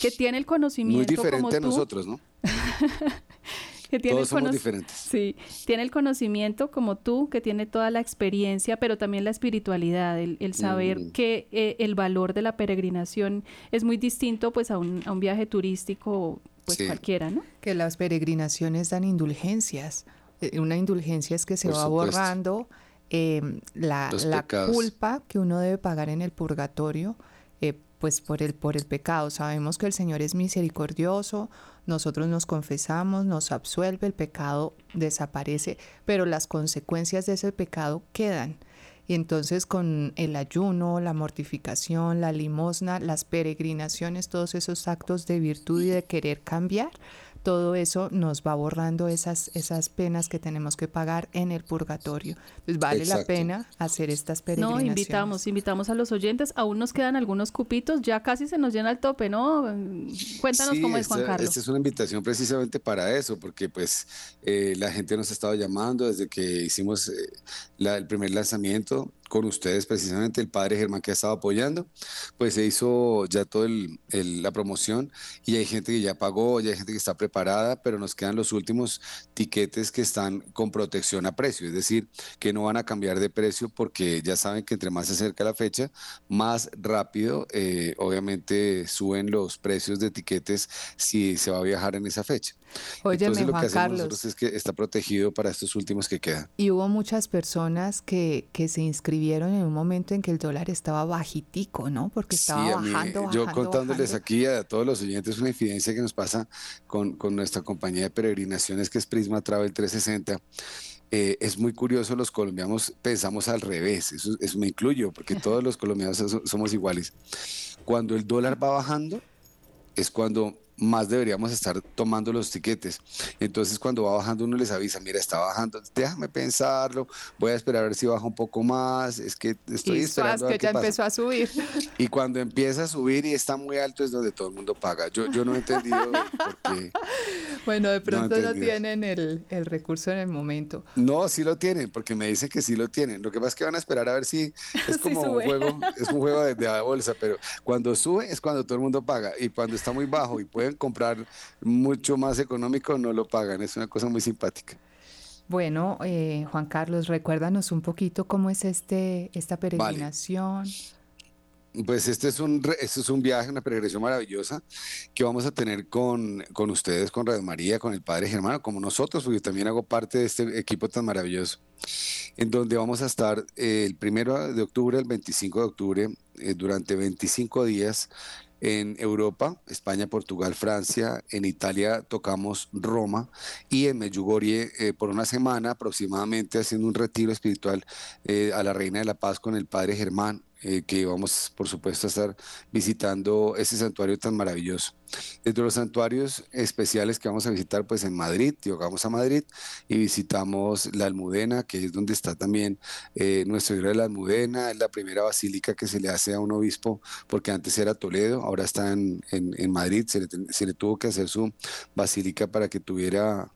que tiene el muy conocimiento como diferente a tú, nosotros, ¿no? que tiene Todos el somos diferentes. Sí, tiene el conocimiento como tú, que tiene toda la experiencia, pero también la espiritualidad, el, el saber Mm. que eh, el valor de la peregrinación es muy distinto pues a un, a un viaje turístico pues Sí. cualquiera, ¿no? Que las peregrinaciones dan indulgencias. Eh, Una indulgencia es que se Por va supuesto. borrando eh, la, la culpa que uno debe pagar en el purgatorio, eh, pues por el, por el pecado. Sabemos que el Señor es misericordioso, nosotros nos confesamos, nos absuelve, el pecado desaparece, pero las consecuencias de ese pecado quedan. Y entonces con el ayuno, la mortificación, la limosna, las peregrinaciones, todos esos actos de virtud y de querer cambiar, todo eso nos va borrando esas, esas penas que tenemos que pagar en el purgatorio. Entonces vale la pena hacer estas No, peregrinaciones. invitamos, invitamos a los oyentes, aún nos quedan algunos cupitos, ya casi se nos llena el tope, ¿no? Cuéntanos Sí, cómo es Juan Carlos. Esta es una invitación precisamente para eso, porque pues eh, la gente nos ha estado llamando desde que hicimos eh, la- el primer lanzamiento con ustedes, precisamente el padre Germán que ha estado apoyando, pues se hizo ya toda la promoción y hay gente que ya pagó, ya hay gente que está preparada, pero nos quedan los últimos tiquetes que están con protección a precio, es decir, que no van a cambiar de precio porque ya saben que entre más se acerca la fecha, más rápido, eh, obviamente, suben los precios de tiquetes si se va a viajar en esa fecha. Óyeme, Entonces, lo Juan que hacemos Carlos, nosotros es que está protegido para estos últimos que quedan. y hubo muchas personas que, que se inscribieron en un momento en que el dólar estaba bajitico, ¿no? Porque estaba Sí, a mí, bajando, bajando, yo contándoles bajando. aquí a todos los oyentes una infidencia que nos pasa con, con nuestra compañía de peregrinaciones que es Prisma Travel 360. Eh, es muy curioso, los colombianos pensamos al revés, eso, eso me incluyo, porque todos los colombianos so- somos iguales. Cuando el dólar va bajando, es cuando más deberíamos estar tomando los tiquetes. Entonces, cuando va bajando, uno les avisa, mira, está bajando, déjame pensarlo, voy a esperar a ver si baja un poco más, es que estoy y esperando a ver que qué ya pasa. empezó a subir. Y cuando empieza a subir y está muy alto es donde todo el mundo paga. Yo, yo no he entendido por qué. Bueno, de pronto no, entendí. tienen el, el recurso en el momento. No, sí lo tienen, porque me dicen que sí lo tienen. Lo que pasa es que van a esperar a ver si es como un sube. juego, es un juego de, de bolsa, pero cuando sube es cuando todo el mundo paga. Y cuando está muy bajo y pueden comprar mucho más económico, no lo pagan. Es una cosa muy simpática. Bueno, eh, Juan Carlos, recuérdanos un poquito cómo es este esta peregrinación. Pues este es un, este es un viaje, una peregrinación maravillosa que vamos a tener con, con ustedes, con Radio María, con el Padre Germano, como nosotros, porque yo también hago parte de este equipo tan maravilloso, en donde vamos a estar eh, el primero de octubre, el 25 de octubre, eh, durante 25 días en Europa, España, Portugal, Francia, en Italia tocamos Roma y en Medjugorje eh, por una semana aproximadamente haciendo un retiro espiritual eh, a la Reina de la Paz con el Padre Germán, eh, que vamos por supuesto a estar visitando ese santuario tan maravilloso. Dentro de los santuarios especiales que vamos a visitar, pues en Madrid, llegamos a Madrid y visitamos la Almudena, que es donde está también eh, nuestro Iglesia de la Almudena, es la primera basílica que se le hace a un obispo, porque antes era Toledo, ahora está en, en- Madrid, se le tuvo que hacer su basílica para que tuviera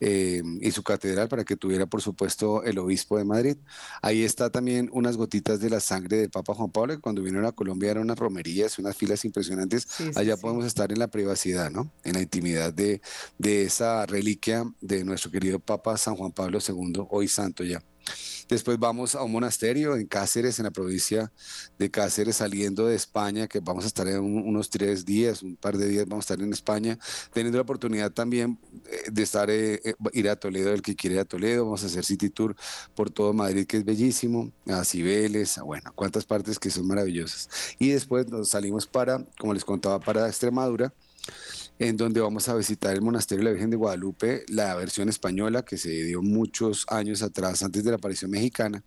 eh, y su catedral para que tuviera, por supuesto, el obispo de Madrid. Ahí está también unas gotitas de la sangre del Papa Juan Pablo, que cuando vinieron a Colombia eran unas romerías, unas filas impresionantes. Allá podemos estar en la privacidad, ¿no? En la intimidad de, de esa reliquia de nuestro querido Papa San Juan Pablo II, hoy santo ya. Después vamos a un monasterio en Cáceres, en la provincia de Cáceres, saliendo de España, que vamos a estar en unos tres días, un par de días vamos a estar en España, teniendo la oportunidad también eh, de estar, eh, eh, ir a Toledo, el que quiere ir a Toledo, vamos a hacer City Tour por todo Madrid, que es bellísimo, a Cibeles, a, bueno, cuántas partes que son maravillosas. Y después nos salimos para, como les contaba, para Extremadura en donde vamos a visitar el Monasterio de la Virgen de Guadalupe, la versión española que se dio muchos años atrás, antes de la aparición mexicana.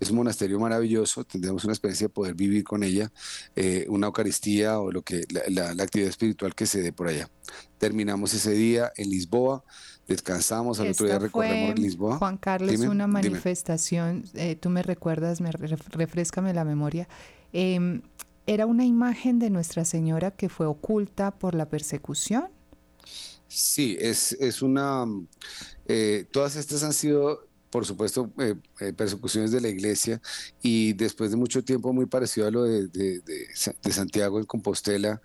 Es un monasterio maravilloso, tendremos una experiencia de poder vivir con ella, eh, una Eucaristía o lo que la, actividad espiritual que se dé por allá. Terminamos ese día en Lisboa, descansamos, al otro día recorremos Lisboa. Juan Carlos, una manifestación, eh, tú me recuerdas, me refrescame la memoria. Eh, ¿Era una imagen de Nuestra Señora que fue oculta por la persecución? Sí, es, es una... Eh, todas estas han sido por supuesto, eh, eh, persecuciones de la iglesia y después de mucho tiempo muy parecido a lo de, de, de en Compostela,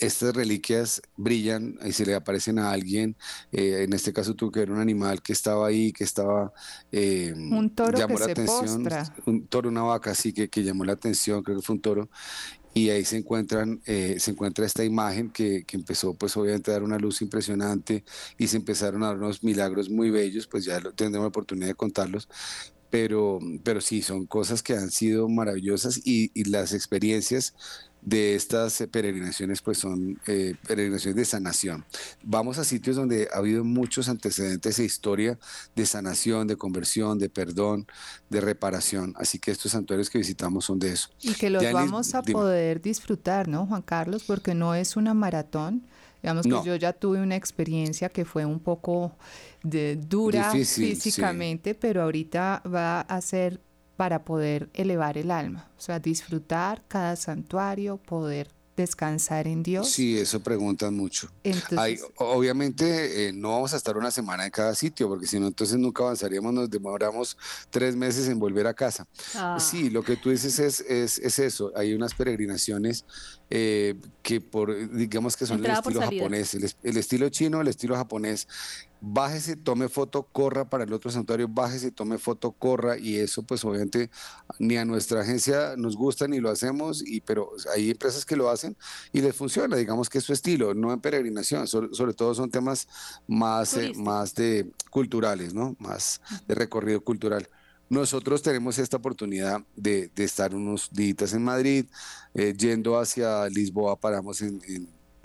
estas reliquias brillan y se le aparecen a alguien, eh, en este caso tuvo que ver un animal que estaba ahí, que estaba... Eh, un toro llamó la se atención, un toro, una vaca, sí, que, que llamó la atención, creo que fue un toro, y ahí se encuentran eh, se encuentra esta imagen que, que, empezó pues obviamente a dar una luz impresionante y se empezaron a dar unos milagros muy bellos pues ya lo, tendremos la oportunidad de contarlos pero pero sí son cosas que han sido maravillosas y, y las experiencias de estas peregrinaciones pues son eh, peregrinaciones de sanación. Vamos a sitios donde ha habido muchos antecedentes e historia de sanación, de conversión, de perdón, de reparación. Así que estos santuarios que visitamos son de eso. Y que los vamos a poder disfrutar, ¿no, Juan Carlos? Porque no es una maratón. Digamos que yo ya tuve una experiencia que fue un poco de, dura físicamente, pero ahorita va a ser para poder elevar el alma, o sea, disfrutar cada santuario, poder descansar en Dios. Sí, eso preguntan mucho. obviamente eh, no vamos a estar una semana en cada sitio, porque si no, entonces nunca avanzaríamos, nos demoramos tres meses en volver a casa. Ah. Sí, lo que tú dices es, es, es eso, hay unas peregrinaciones eh, que por, digamos que son el estilo japonés, el, estilo chino, el estilo japonés. Bájese, tome foto, corra para el otro santuario, bájese, tome foto, corra, y eso pues obviamente ni a nuestra agencia nos gusta ni lo hacemos, y, pero hay empresas que lo hacen y les funciona, digamos que es su estilo, no en peregrinación, sobre, todo son temas más, eh, más de culturales, ¿no? Más de recorrido cultural. Nosotros tenemos esta oportunidad de, estar unos días en Madrid, eh, yendo hacia Lisboa, paramos en,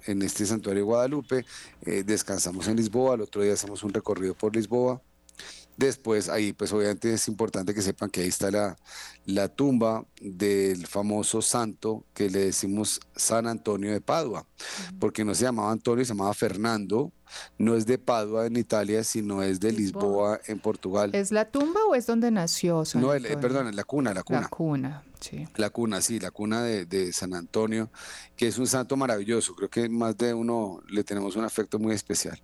este santuario de Guadalupe, eh, descansamos en Lisboa, al otro día hacemos un recorrido por Lisboa. Después ahí pues obviamente es importante que sepan que ahí está la, la tumba del famoso santo que le decimos San Antonio de Padua, porque no se llamaba Antonio, se llamaba Fernando, no es de Padua en Italia, sino es de Lisboa, en Portugal. ¿Es la tumba o es donde nació San No, el, perdón, la cuna, la cuna. La cuna, La cuna, sí, la cuna de, San Antonio, que es un santo maravilloso. Creo que más de uno le tenemos un afecto muy especial.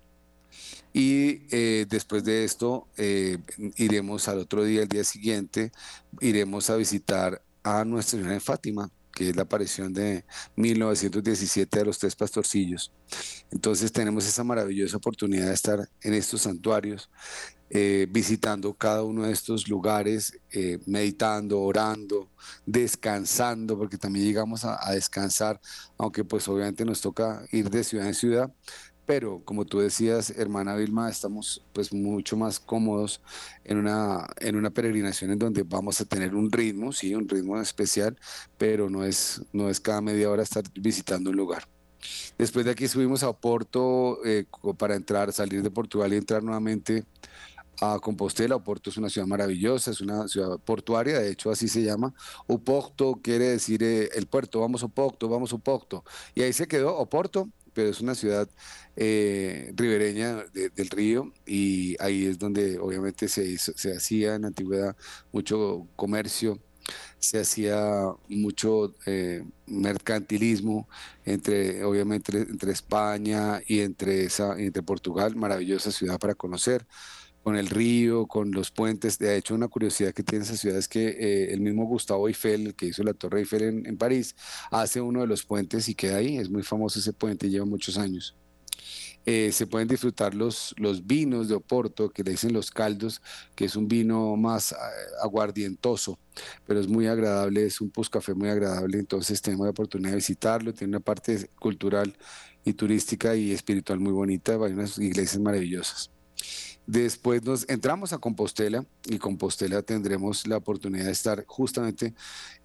Y eh, después de esto, eh, iremos al otro día, el día siguiente, iremos a visitar a Nuestra Señora de Fátima, que es la aparición de 1917 de los tres pastorcillos. Entonces tenemos esa maravillosa oportunidad de estar en estos santuarios, eh, visitando cada uno de estos lugares, eh, meditando, orando, descansando, porque también llegamos a, a descansar, aunque pues obviamente nos toca ir de ciudad en ciudad, pero como tú decías, hermana Vilma, estamos pues mucho más cómodos en una, en una peregrinación en donde vamos a tener un ritmo, sí, un ritmo especial, pero no es, no es cada media hora estar visitando un lugar. Después de aquí subimos a Oporto eh, para entrar, salir de Portugal y entrar nuevamente a Compostela. Oporto es una ciudad maravillosa, es una ciudad portuaria, de hecho así se llama. Oporto quiere decir eh, el puerto, vamos Oporto, vamos Oporto. Y ahí se quedó Oporto pero es una ciudad eh, ribereña del río y ahí es donde obviamente se, se hacía en la antigüedad mucho comercio se hacía mucho eh, mercantilismo entre, obviamente, entre España y entre, esa, entre Portugal, maravillosa ciudad para conocer con el río, con los puentes. De hecho, una curiosidad que tiene esa ciudad es que eh, el mismo Gustavo Eiffel, el que hizo la Torre Eiffel en, en, París, hace uno de los puentes y queda ahí. Es muy famoso ese puente, lleva muchos años. Eh, se pueden disfrutar los, los vinos de Oporto, que le dicen los caldos, que es un vino más eh, aguardientoso, pero es muy agradable, es un café muy agradable, entonces tenemos la oportunidad de visitarlo, tiene una parte cultural y turística y espiritual muy bonita, hay unas iglesias maravillosas. Después nos entramos a Compostela y Compostela tendremos la oportunidad de estar justamente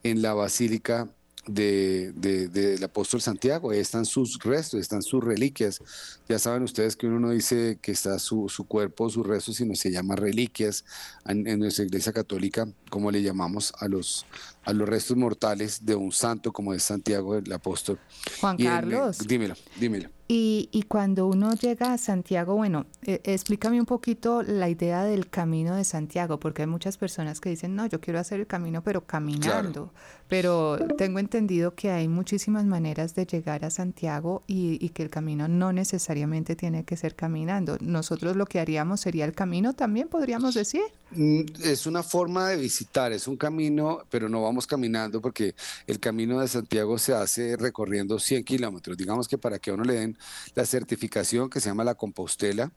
en la Basílica de, del apóstol Santiago, ahí están sus restos, están sus reliquias. Ya saben ustedes que uno no dice que está su, su cuerpo, sus restos, sino se llama reliquias en, en, nuestra iglesia católica, como le llamamos a los, a los restos mortales de un santo como es Santiago el apóstol. Juan Carlos. dímelo, dímelo. Y, y, cuando uno llega a Santiago, bueno, eh, explícame un poquito la idea del camino de Santiago, porque hay muchas personas que dicen, no, yo quiero hacer el camino, pero caminando. Claro. Pero tengo entendido que hay muchísimas maneras de llegar a Santiago y, y, que el camino no necesariamente tiene que ser caminando. Nosotros lo que haríamos sería el camino también, podríamos decir. Es una forma de visitar, es un camino, pero no vamos caminando porque el camino de Santiago se hace recorriendo 100 kilómetros. Digamos que para que a uno le den la certificación que se llama la Compostela,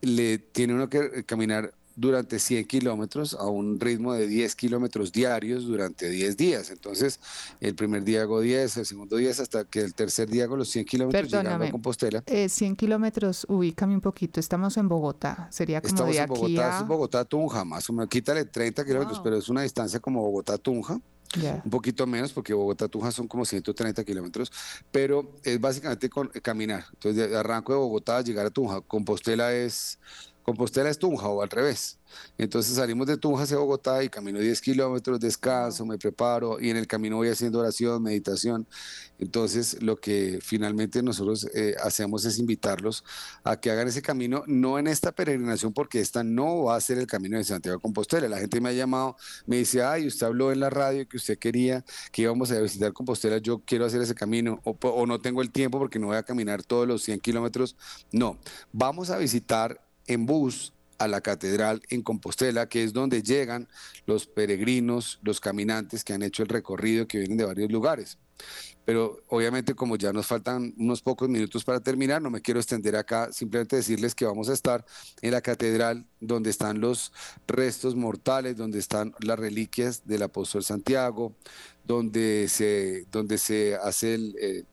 le tiene uno que caminar durante 100 kilómetros a un ritmo de 10 kilómetros diarios durante 10 días. Entonces, el primer día hago 10, el segundo día hasta que el tercer día hago los 100 kilómetros llegando a Compostela. Eh, 100 kilómetros, ubícame un poquito, estamos en Bogotá, sería como estamos de en aquí Bogotá, a... Bogotá-Tunja, más o menos, quítale 30 kilómetros, Wow. pero es una distancia como Bogotá-Tunja. Ya. un poquito menos porque Bogotá-Tunja son como 130 kilómetros, pero es básicamente con, caminar. Entonces, arranco de Bogotá llegar a Tunja. Compostela es, Compostela es Tunja o al revés. Entonces salimos de Tunja hacia Bogotá y camino 10 kilómetros, descanso, me preparo y en el camino voy haciendo oración, meditación. Entonces lo que finalmente nosotros eh, hacemos es invitarlos a que hagan ese camino, no en esta peregrinación, porque esta no va a ser el camino de Santiago de Compostela. La gente me ha llamado, me dice, ay, usted habló en la radio que usted quería que íbamos a visitar Compostela, yo quiero hacer ese camino, o, o no tengo el tiempo porque no voy a caminar todos los 100 kilómetros. No, vamos a visitar en bus a la catedral en Compostela, que es donde llegan los peregrinos, los caminantes que han hecho el recorrido, que vienen de varios lugares. Pero obviamente como ya nos faltan unos pocos minutos para terminar, no me quiero extender acá, simplemente decirles que vamos a estar en la catedral donde están los restos mortales, donde están las reliquias del apóstol Santiago, donde se, donde se hace el, eh,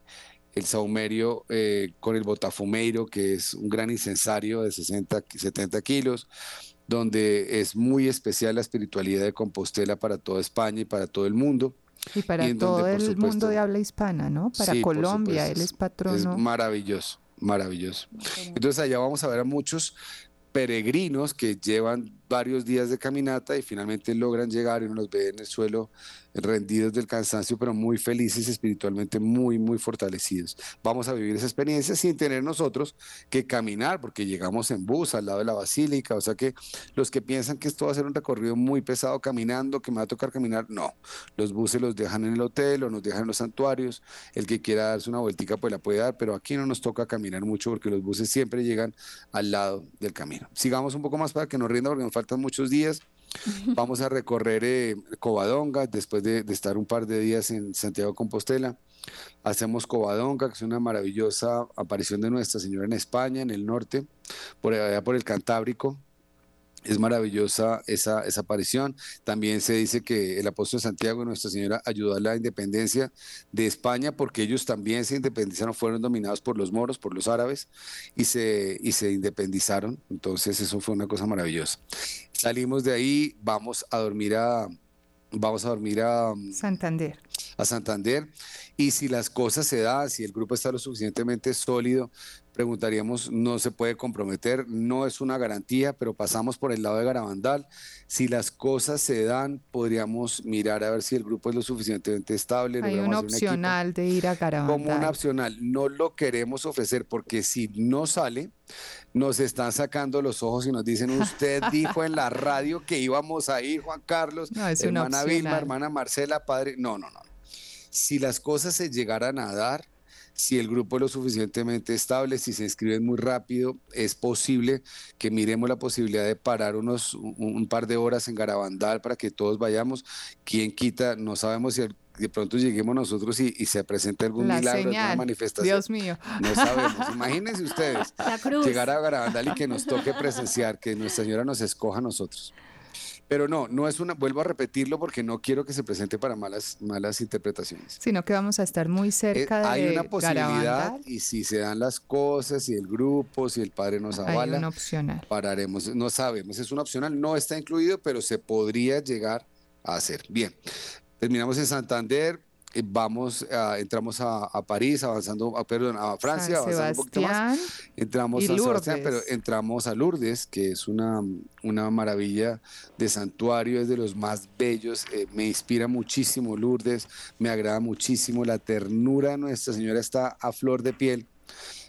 el saumerio eh, con el botafumeiro, que es un gran incensario de 60, 70 kilos, donde es muy especial la espiritualidad de Compostela para toda España y para todo el mundo. Y para Y todo donde, el supuesto, mundo de habla hispana, ¿no? Para Sí, Colombia, supuesto, él es patrono. Es maravilloso, maravilloso. Entonces allá vamos a ver a muchos peregrinos que llevan varios días de caminata y finalmente logran llegar y uno los ve en el suelo rendidos del cansancio, pero muy felices espiritualmente, muy, muy fortalecidos. Vamos a vivir esa experiencia sin tener nosotros que caminar, porque llegamos en bus al lado de la basílica, o sea que los que piensan que esto va a ser un recorrido muy pesado caminando, que me va a tocar caminar, no, los buses los dejan en el hotel o nos dejan en los santuarios, el que quiera darse una vueltica pues la puede dar, pero aquí no nos toca caminar mucho porque los buses siempre llegan al lado del camino. Sigamos un poco más para que nos rinda porque nos faltan muchos días. Vamos a recorrer eh, Covadonga después de, de estar un par de días en Santiago de Compostela. Hacemos Covadonga, que es una maravillosa aparición de Nuestra Señora en España, en el norte, por allá por el Cantábrico. Es maravillosa esa, esa aparición. También se dice que el apóstol Santiago y Nuestra Señora ayudó a la independencia de España porque ellos también se independizaron, fueron dominados por los moros, por los árabes, y se, y se independizaron. Entonces eso fue una cosa maravillosa. Salimos de ahí, vamos a dormir a, vamos a dormir a, Santander. a Santander y si las cosas se dan, si el grupo está lo suficientemente sólido, preguntaríamos, no se puede comprometer, no es una garantía, pero pasamos por el lado de Garabandal. Si las cosas se dan, podríamos mirar a ver si el grupo es lo suficientemente estable. Hay un un opcional de ir a como una Garabandal. opcional. No lo queremos ofrecer porque si no sale, nos están sacando los ojos y nos dicen, usted dijo en la radio que íbamos a ir, Juan Carlos, hermana Vilma, hermana Marcela, padre. No, no, no. Si las cosas se llegaran a dar, si el grupo es lo suficientemente estable, si se inscriben muy rápido, es posible que miremos la posibilidad de parar unos un, par de horas en Garabandal para que todos vayamos. ¿Quién quita? No sabemos si de pronto lleguemos nosotros y, se presente algún milagro, alguna manifestación. Dios mío. No sabemos. Imagínense ustedes llegar a Garabandal y que nos toque presenciar, que Nuestra Señora nos escoja a nosotros. Pero no, no es una, vuelvo a repetirlo porque no quiero que se presente para malas, malas interpretaciones. Sino que vamos a estar muy cerca de Hay una posibilidad y si se dan las cosas, si el grupo, si el padre nos avala, Hay una opcional. pararemos. No sabemos, es una opcional, no está incluido, pero se podría llegar a hacer. Bien, terminamos en Santander, eh, vamos, entramos a, París, avanzando, a, perdón, a Francia, avanzando un poquito más. Entramos a Sebastián, pero entramos a Lourdes, que es una, una maravilla de santuario, es de los más bellos. Eh, me inspira muchísimo Lourdes, me agrada muchísimo. La ternura de Nuestra Señora está a flor de piel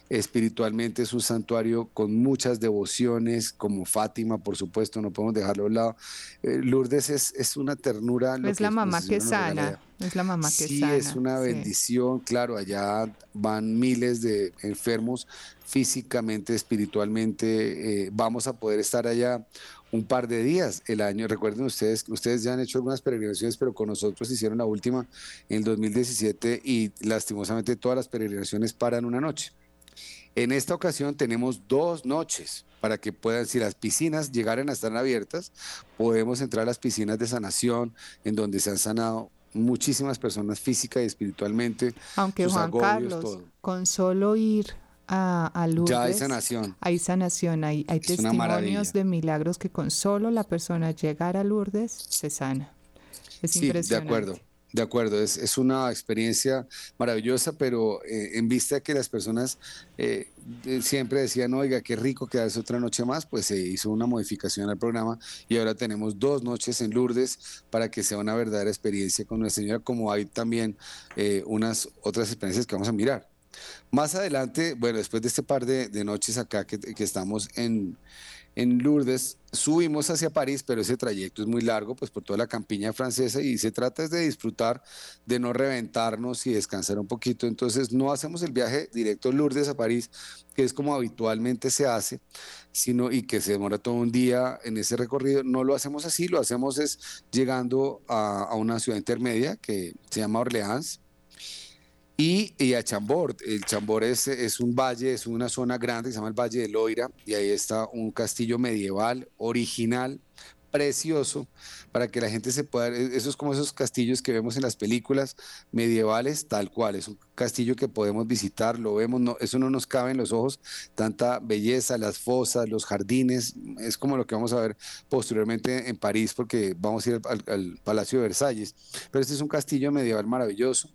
espiritualmente es un santuario con muchas devociones, como Fátima, por supuesto, no podemos dejarlo a un lado. Eh, Lourdes es, es, una ternura. Es la mamá que sana, es la mamá que sí, sana. Sí, es una bendición, claro, allá van miles de enfermos físicamente, espiritualmente, eh, vamos a poder estar allá un par de días el año. Recuerden ustedes, ustedes ya han hecho algunas peregrinaciones, pero con nosotros hicieron la última en el 2017 y lastimosamente todas las peregrinaciones paran una noche. En esta ocasión tenemos dos noches para que puedan, si las piscinas llegaran a estar abiertas, podemos entrar a las piscinas de sanación, en donde se han sanado muchísimas personas física y espiritualmente. Aunque Juan Carlos, con solo ir a, a Lourdes, ya hay sanación. Hay sanación, hay, hay testimonios de milagros que con solo la persona llegar a Lourdes se sana. Es sí, De acuerdo. De acuerdo, es, es, una experiencia maravillosa, pero eh, en vista de que las personas eh, siempre decían, oiga, qué rico quedarse otra noche más, pues se hizo una modificación al programa y ahora tenemos dos noches en Lourdes para que sea una verdadera experiencia con Nuestra Señora, como hay también eh, unas otras experiencias que vamos a mirar. Más adelante, bueno, después de este par de, noches acá que, estamos en, en Lourdes, subimos hacia París, pero ese trayecto es muy largo, pues por toda la campiña francesa y se trata de disfrutar, de no reventarnos y descansar un poquito. Entonces no hacemos el viaje directo de Lourdes a París, que es como habitualmente se hace, sino y que se demora todo un día en ese recorrido. No lo hacemos así, lo hacemos es llegando a, a una ciudad intermedia que se llama Orleans y, a Chambord. El Chambord es, es, un valle, es una zona grande que se llama el Valle de Loira y ahí está un castillo medieval original, precioso, para que la gente se pueda... Eso es como esos castillos que vemos en las películas medievales, tal cual. Es un castillo que podemos visitar, lo vemos, no, eso no nos cabe en los ojos, tanta belleza, las fosas, los jardines, es como lo que vamos a ver posteriormente en París, porque vamos a ir al, al Palacio de Versalles. Pero este es un castillo medieval maravilloso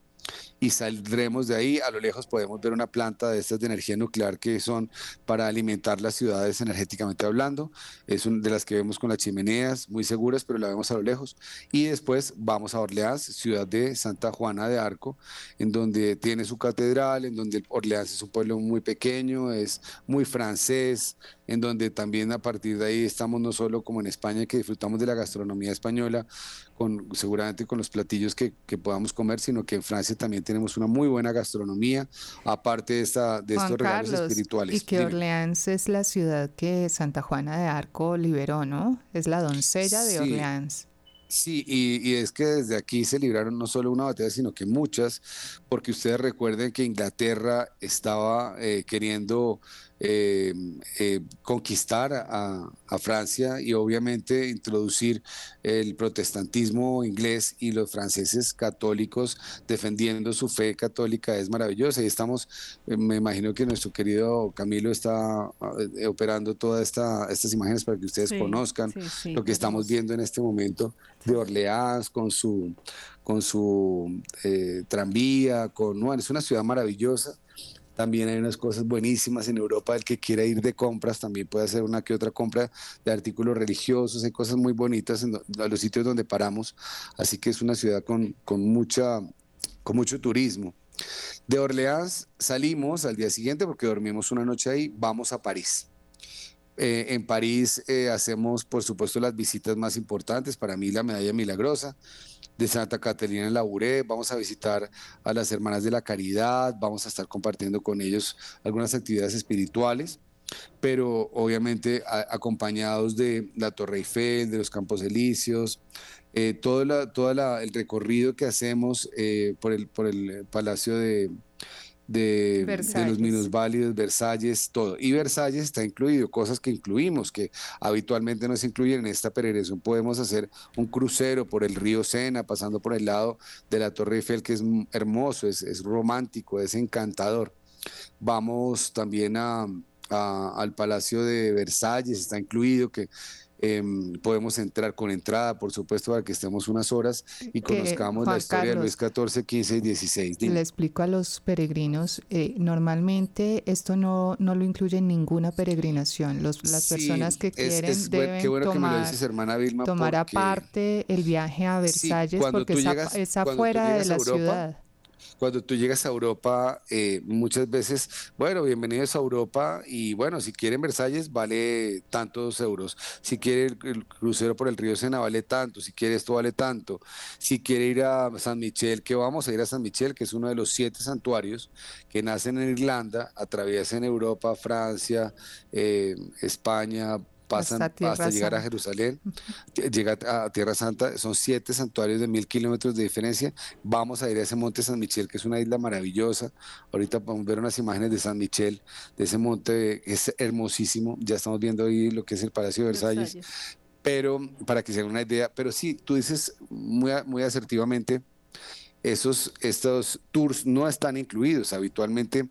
y saldremos de ahí. A lo lejos podemos ver una planta de estas de energía nuclear que son para alimentar las ciudades energéticamente hablando. Es una de las que vemos con las chimeneas, muy seguras, pero la vemos a lo lejos. Y después vamos a Orleans, ciudad de Santa Juana de Arco, en donde tiene su catedral, en donde Orleans es un pueblo muy pequeño, es muy francés, en donde también a partir de ahí estamos no solo como en España, que disfrutamos de la gastronomía española, con, seguramente con los platillos que, que podamos comer, sino que en Francia también tenemos una muy buena gastronomía, aparte de, esta, de estos regalos espirituales. Y que Orleans es la ciudad que Santa Juana de Arco liberó, ¿no? Es la doncella de Orleans. Sí, y, es que desde aquí se libraron no solo una batalla, sino que muchas, porque ustedes recuerden que Inglaterra estaba eh, queriendo eh, eh, conquistar a, Francia y obviamente introducir el protestantismo inglés y los franceses católicos defendiendo su fe católica es maravillosa y estamos, eh, me imagino que nuestro querido Camilo está operando todas esta, estas imágenes para que ustedes conozcan lo que estamos viendo en este momento de Orleans con su con su tranvía, con, bueno, es una ciudad maravillosa también hay unas cosas buenísimas en Europa. El que quiera ir de compras también puede hacer una que otra compra de artículos religiosos. Hay cosas muy bonitas en los sitios donde paramos. Así que es una ciudad con, con, mucha, con mucho turismo. De Orleans salimos al día siguiente porque dormimos una noche ahí. Vamos a París. Eh, en París eh, hacemos, por supuesto, las visitas más importantes. Para mí, la medalla milagrosa de Santa Catalina en Lauré. Vamos a visitar a las Hermanas de la Caridad. Vamos a estar compartiendo con ellos algunas actividades espirituales pero obviamente acompañados de la Torre Eiffel, de los Campos Elíseos, eh, todo, la, toda el recorrido que hacemos eh, por, el, por el Palacio de, de, los minusválidos, Versalles, todo. Y Versalles está incluido, cosas que incluimos, que habitualmente no se incluyen en esta peregrinación. Podemos hacer un crucero por el río Sena, pasando por el lado de la Torre Eiffel, que es hermoso, es, es romántico, es encantador. Vamos también a, al Palacio de Versalles, está incluido, que em, podemos entrar con entrada, por supuesto, para que estemos unas horas y conozcamos la historia de Luis XIV, 15 y 16. Le explico a los peregrinos, eh, normalmente esto no, no lo incluye en ninguna peregrinación. Los, las personas que quieren deben tomar, aparte el viaje a Versalles porque es, afuera de la ciudad cuando tú llegas a Europa, eh, muchas veces, bueno, bienvenidos a Europa y bueno, si quieren Versalles vale tantos euros, si quiere el, crucero por el río Sena vale tanto, si quiere esto vale tanto, si quiere ir a San Michel, que vamos a ir a San Michel, que es uno de los siete santuarios que nacen en Irlanda, atraviesan Europa, Francia, eh, España, pasan hasta, llegar a Jerusalén, llega a Tierra Santa, son siete santuarios de mil kilómetros de diferencia. Vamos a ir a ese monte San Michel, que es una isla maravillosa. Ahorita podemos ver unas imágenes de San Michel, de ese monte, es hermosísimo. Ya estamos viendo ahí lo que es el Palacio de Versalles. Pero para que se hagan una idea, pero sí, tú dices muy, muy asertivamente, esos, estos tours no están incluidos. Habitualmente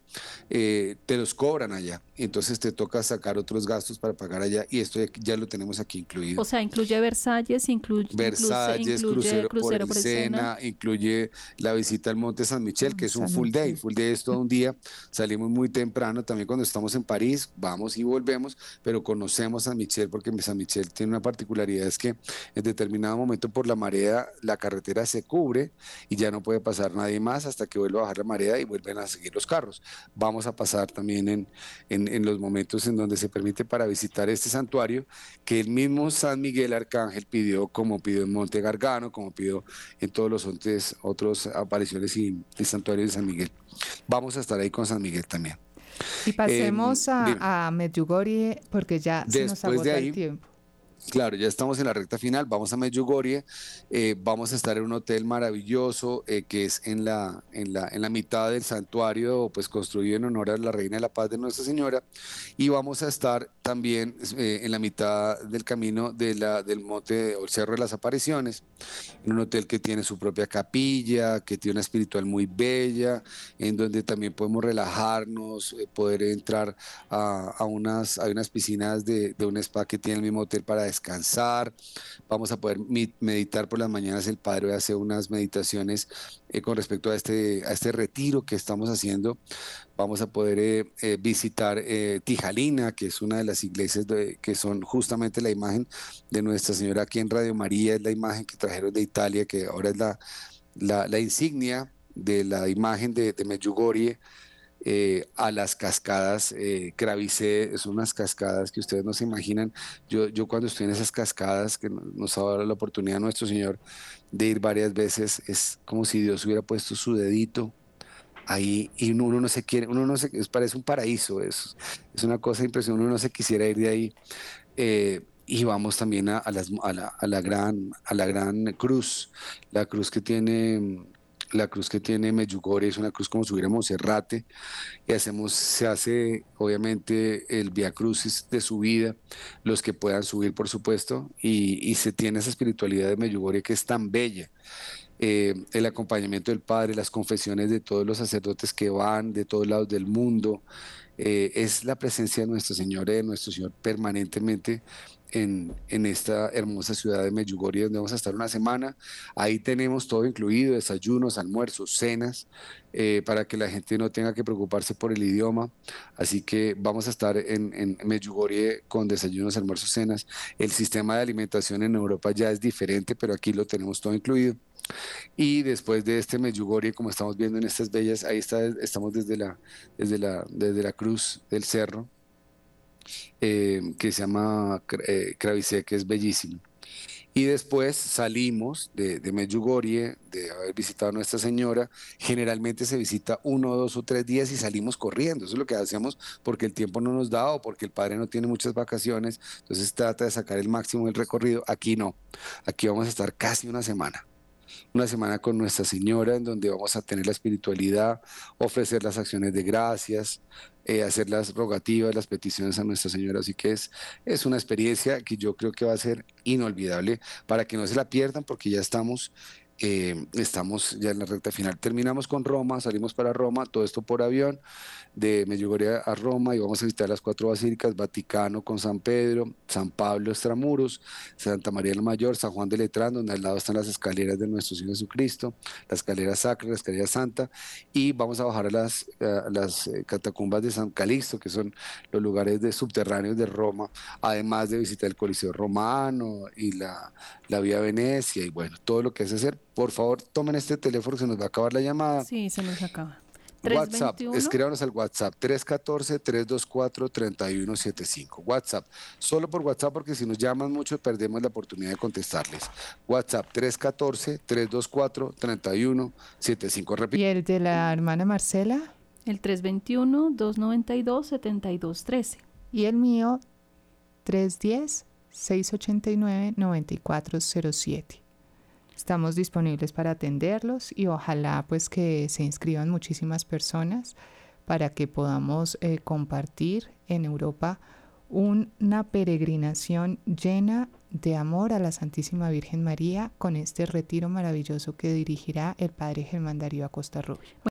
eh, te los cobran allá entonces te toca sacar otros gastos para pagar allá y esto ya, lo tenemos aquí incluido. O sea, incluye Versalles, incluye Versalles, crucero, por, el Sena, incluye la visita al Monte San Michel, que es un full day, full day es todo un día, salimos muy temprano, también cuando estamos en París, vamos y volvemos, pero conocemos San Michel porque San Michel tiene una particularidad, es que en determinado momento por la marea la carretera se cubre y ya no puede pasar nadie más hasta que vuelva a bajar la marea y vuelven a seguir los carros. Vamos a pasar también en, en en los momentos en donde se permite para visitar este santuario, que el mismo San Miguel Arcángel pidió, como pidió en Monte Gargano, como pidió en todos los otros, otros apariciones y, santuarios de San Miguel. Vamos a estar ahí con San Miguel también. Y pasemos em, a, a Medjugorje porque ya se nos agota el tiempo. Claro, ya estamos en la recta final, vamos a Medjugorje, eh, vamos a estar en un hotel maravilloso eh, que es en la, en, la, en la mitad del santuario, pues construido en honor a la Reina de la Paz de Nuestra Señora, y vamos a estar también eh, en la mitad del camino de la, del monte o el Cerro de las Apariciones, en un hotel que tiene su propia capilla, que tiene una espiritual muy bella, en donde también podemos relajarnos, poder entrar a, a, unas, hay unas piscinas de, de un spa que tiene el mismo hotel para descansar, vamos a poder meditar por las mañanas. El Padre hace unas meditaciones eh, con respecto a este, a este retiro que estamos haciendo. Vamos a poder eh, eh, visitar Tijalina, que es una de las iglesias que son justamente la imagen de Nuestra Señora aquí en Radio María, es la imagen que trajeron de Italia, que ahora es la, la, insignia de la imagen de, de eh, a las cascadas eh, son unas cascadas que ustedes no se imaginan. Yo, yo cuando estoy en esas cascadas, que nos ha dado la oportunidad nuestro Señor de ir varias veces, es como si Dios hubiera puesto su dedito ahí y uno, no se quiere, uno no se, parece un paraíso, es, es una cosa impresionante, uno no se quisiera ir de ahí. Eh, y vamos también a, las, a, la, a, la, gran, a la gran cruz, la cruz que tiene la cruz que tiene Medjugorje es una cruz como si hubiéramos Monserrate y hacemos, se hace obviamente el Via Crucis de subida, los que puedan subir por supuesto, y, se tiene esa espiritualidad de Medjugorje que es tan bella. Eh, el acompañamiento del Padre, las confesiones de todos los sacerdotes que van de todos lados del mundo, eh, es la presencia de nuestro Señor, de nuestro Señor permanentemente en, en, esta hermosa ciudad de Medjugorje, donde vamos a estar una semana. Ahí tenemos todo incluido, desayunos, almuerzos, cenas, eh, para que la gente no tenga que preocuparse por el idioma. Así que vamos a estar en, en con desayunos, almuerzos, cenas. El sistema de alimentación en Europa ya es diferente, pero aquí lo tenemos todo incluido. Y después de este Medjugorje, como estamos viendo en estas bellas, ahí está, estamos desde la, desde la, desde la cruz del cerro, eh, que se llama eh, que es bellísimo. Y después salimos de, de de haber visitado a Nuestra Señora. Generalmente se visita uno, dos o tres días y salimos corriendo. Eso es lo que hacemos porque el tiempo no nos da o porque el padre no tiene muchas vacaciones. Entonces trata de sacar el máximo del recorrido. Aquí no. Aquí vamos a estar casi una semana una semana con Nuestra Señora en donde vamos a tener la espiritualidad, ofrecer las acciones de gracias, eh, hacer las rogativas, las peticiones a Nuestra Señora. Así que es, es una experiencia que yo creo que va a ser inolvidable para que no se la pierdan porque ya estamos eh, estamos ya en la recta final. Terminamos con Roma, salimos para Roma, todo esto por avión de Medjugorje a Roma y vamos a visitar las cuatro basílicas, Vaticano con San Pedro, San Pablo Extramuros, Santa María la Mayor, San Juan de Letrán, donde al lado están las escaleras de nuestro Señor Jesucristo, la escalera sacra, la escalera santa, y vamos a bajar a las, las eh, catacumbas de San Calixto, que son los lugares de subterráneos de Roma, además de visitar el Coliseo Romano y la, la Vía Venecia, y bueno, todo lo que es hacer. Por favor, tomen este teléfono, se nos va a acabar la llamada. Sí, se nos acaba. WhatsApp, escríbanos al WhatsApp 314-324-3175. WhatsApp, solo por WhatsApp porque si nos llaman mucho perdemos la oportunidad de contestarles. WhatsApp 314-324-3175. ¿Y el de la hermana Marcela? El 321-292-7213. Y el mío 310-689-9407. Estamos disponibles para atenderlos y ojalá pues que se inscriban muchísimas personas para que podamos eh, compartir en Europa una peregrinación llena de amor a la Santísima Virgen María con este retiro maravilloso que dirigirá el Padre Germán Darío Acosta Rubio.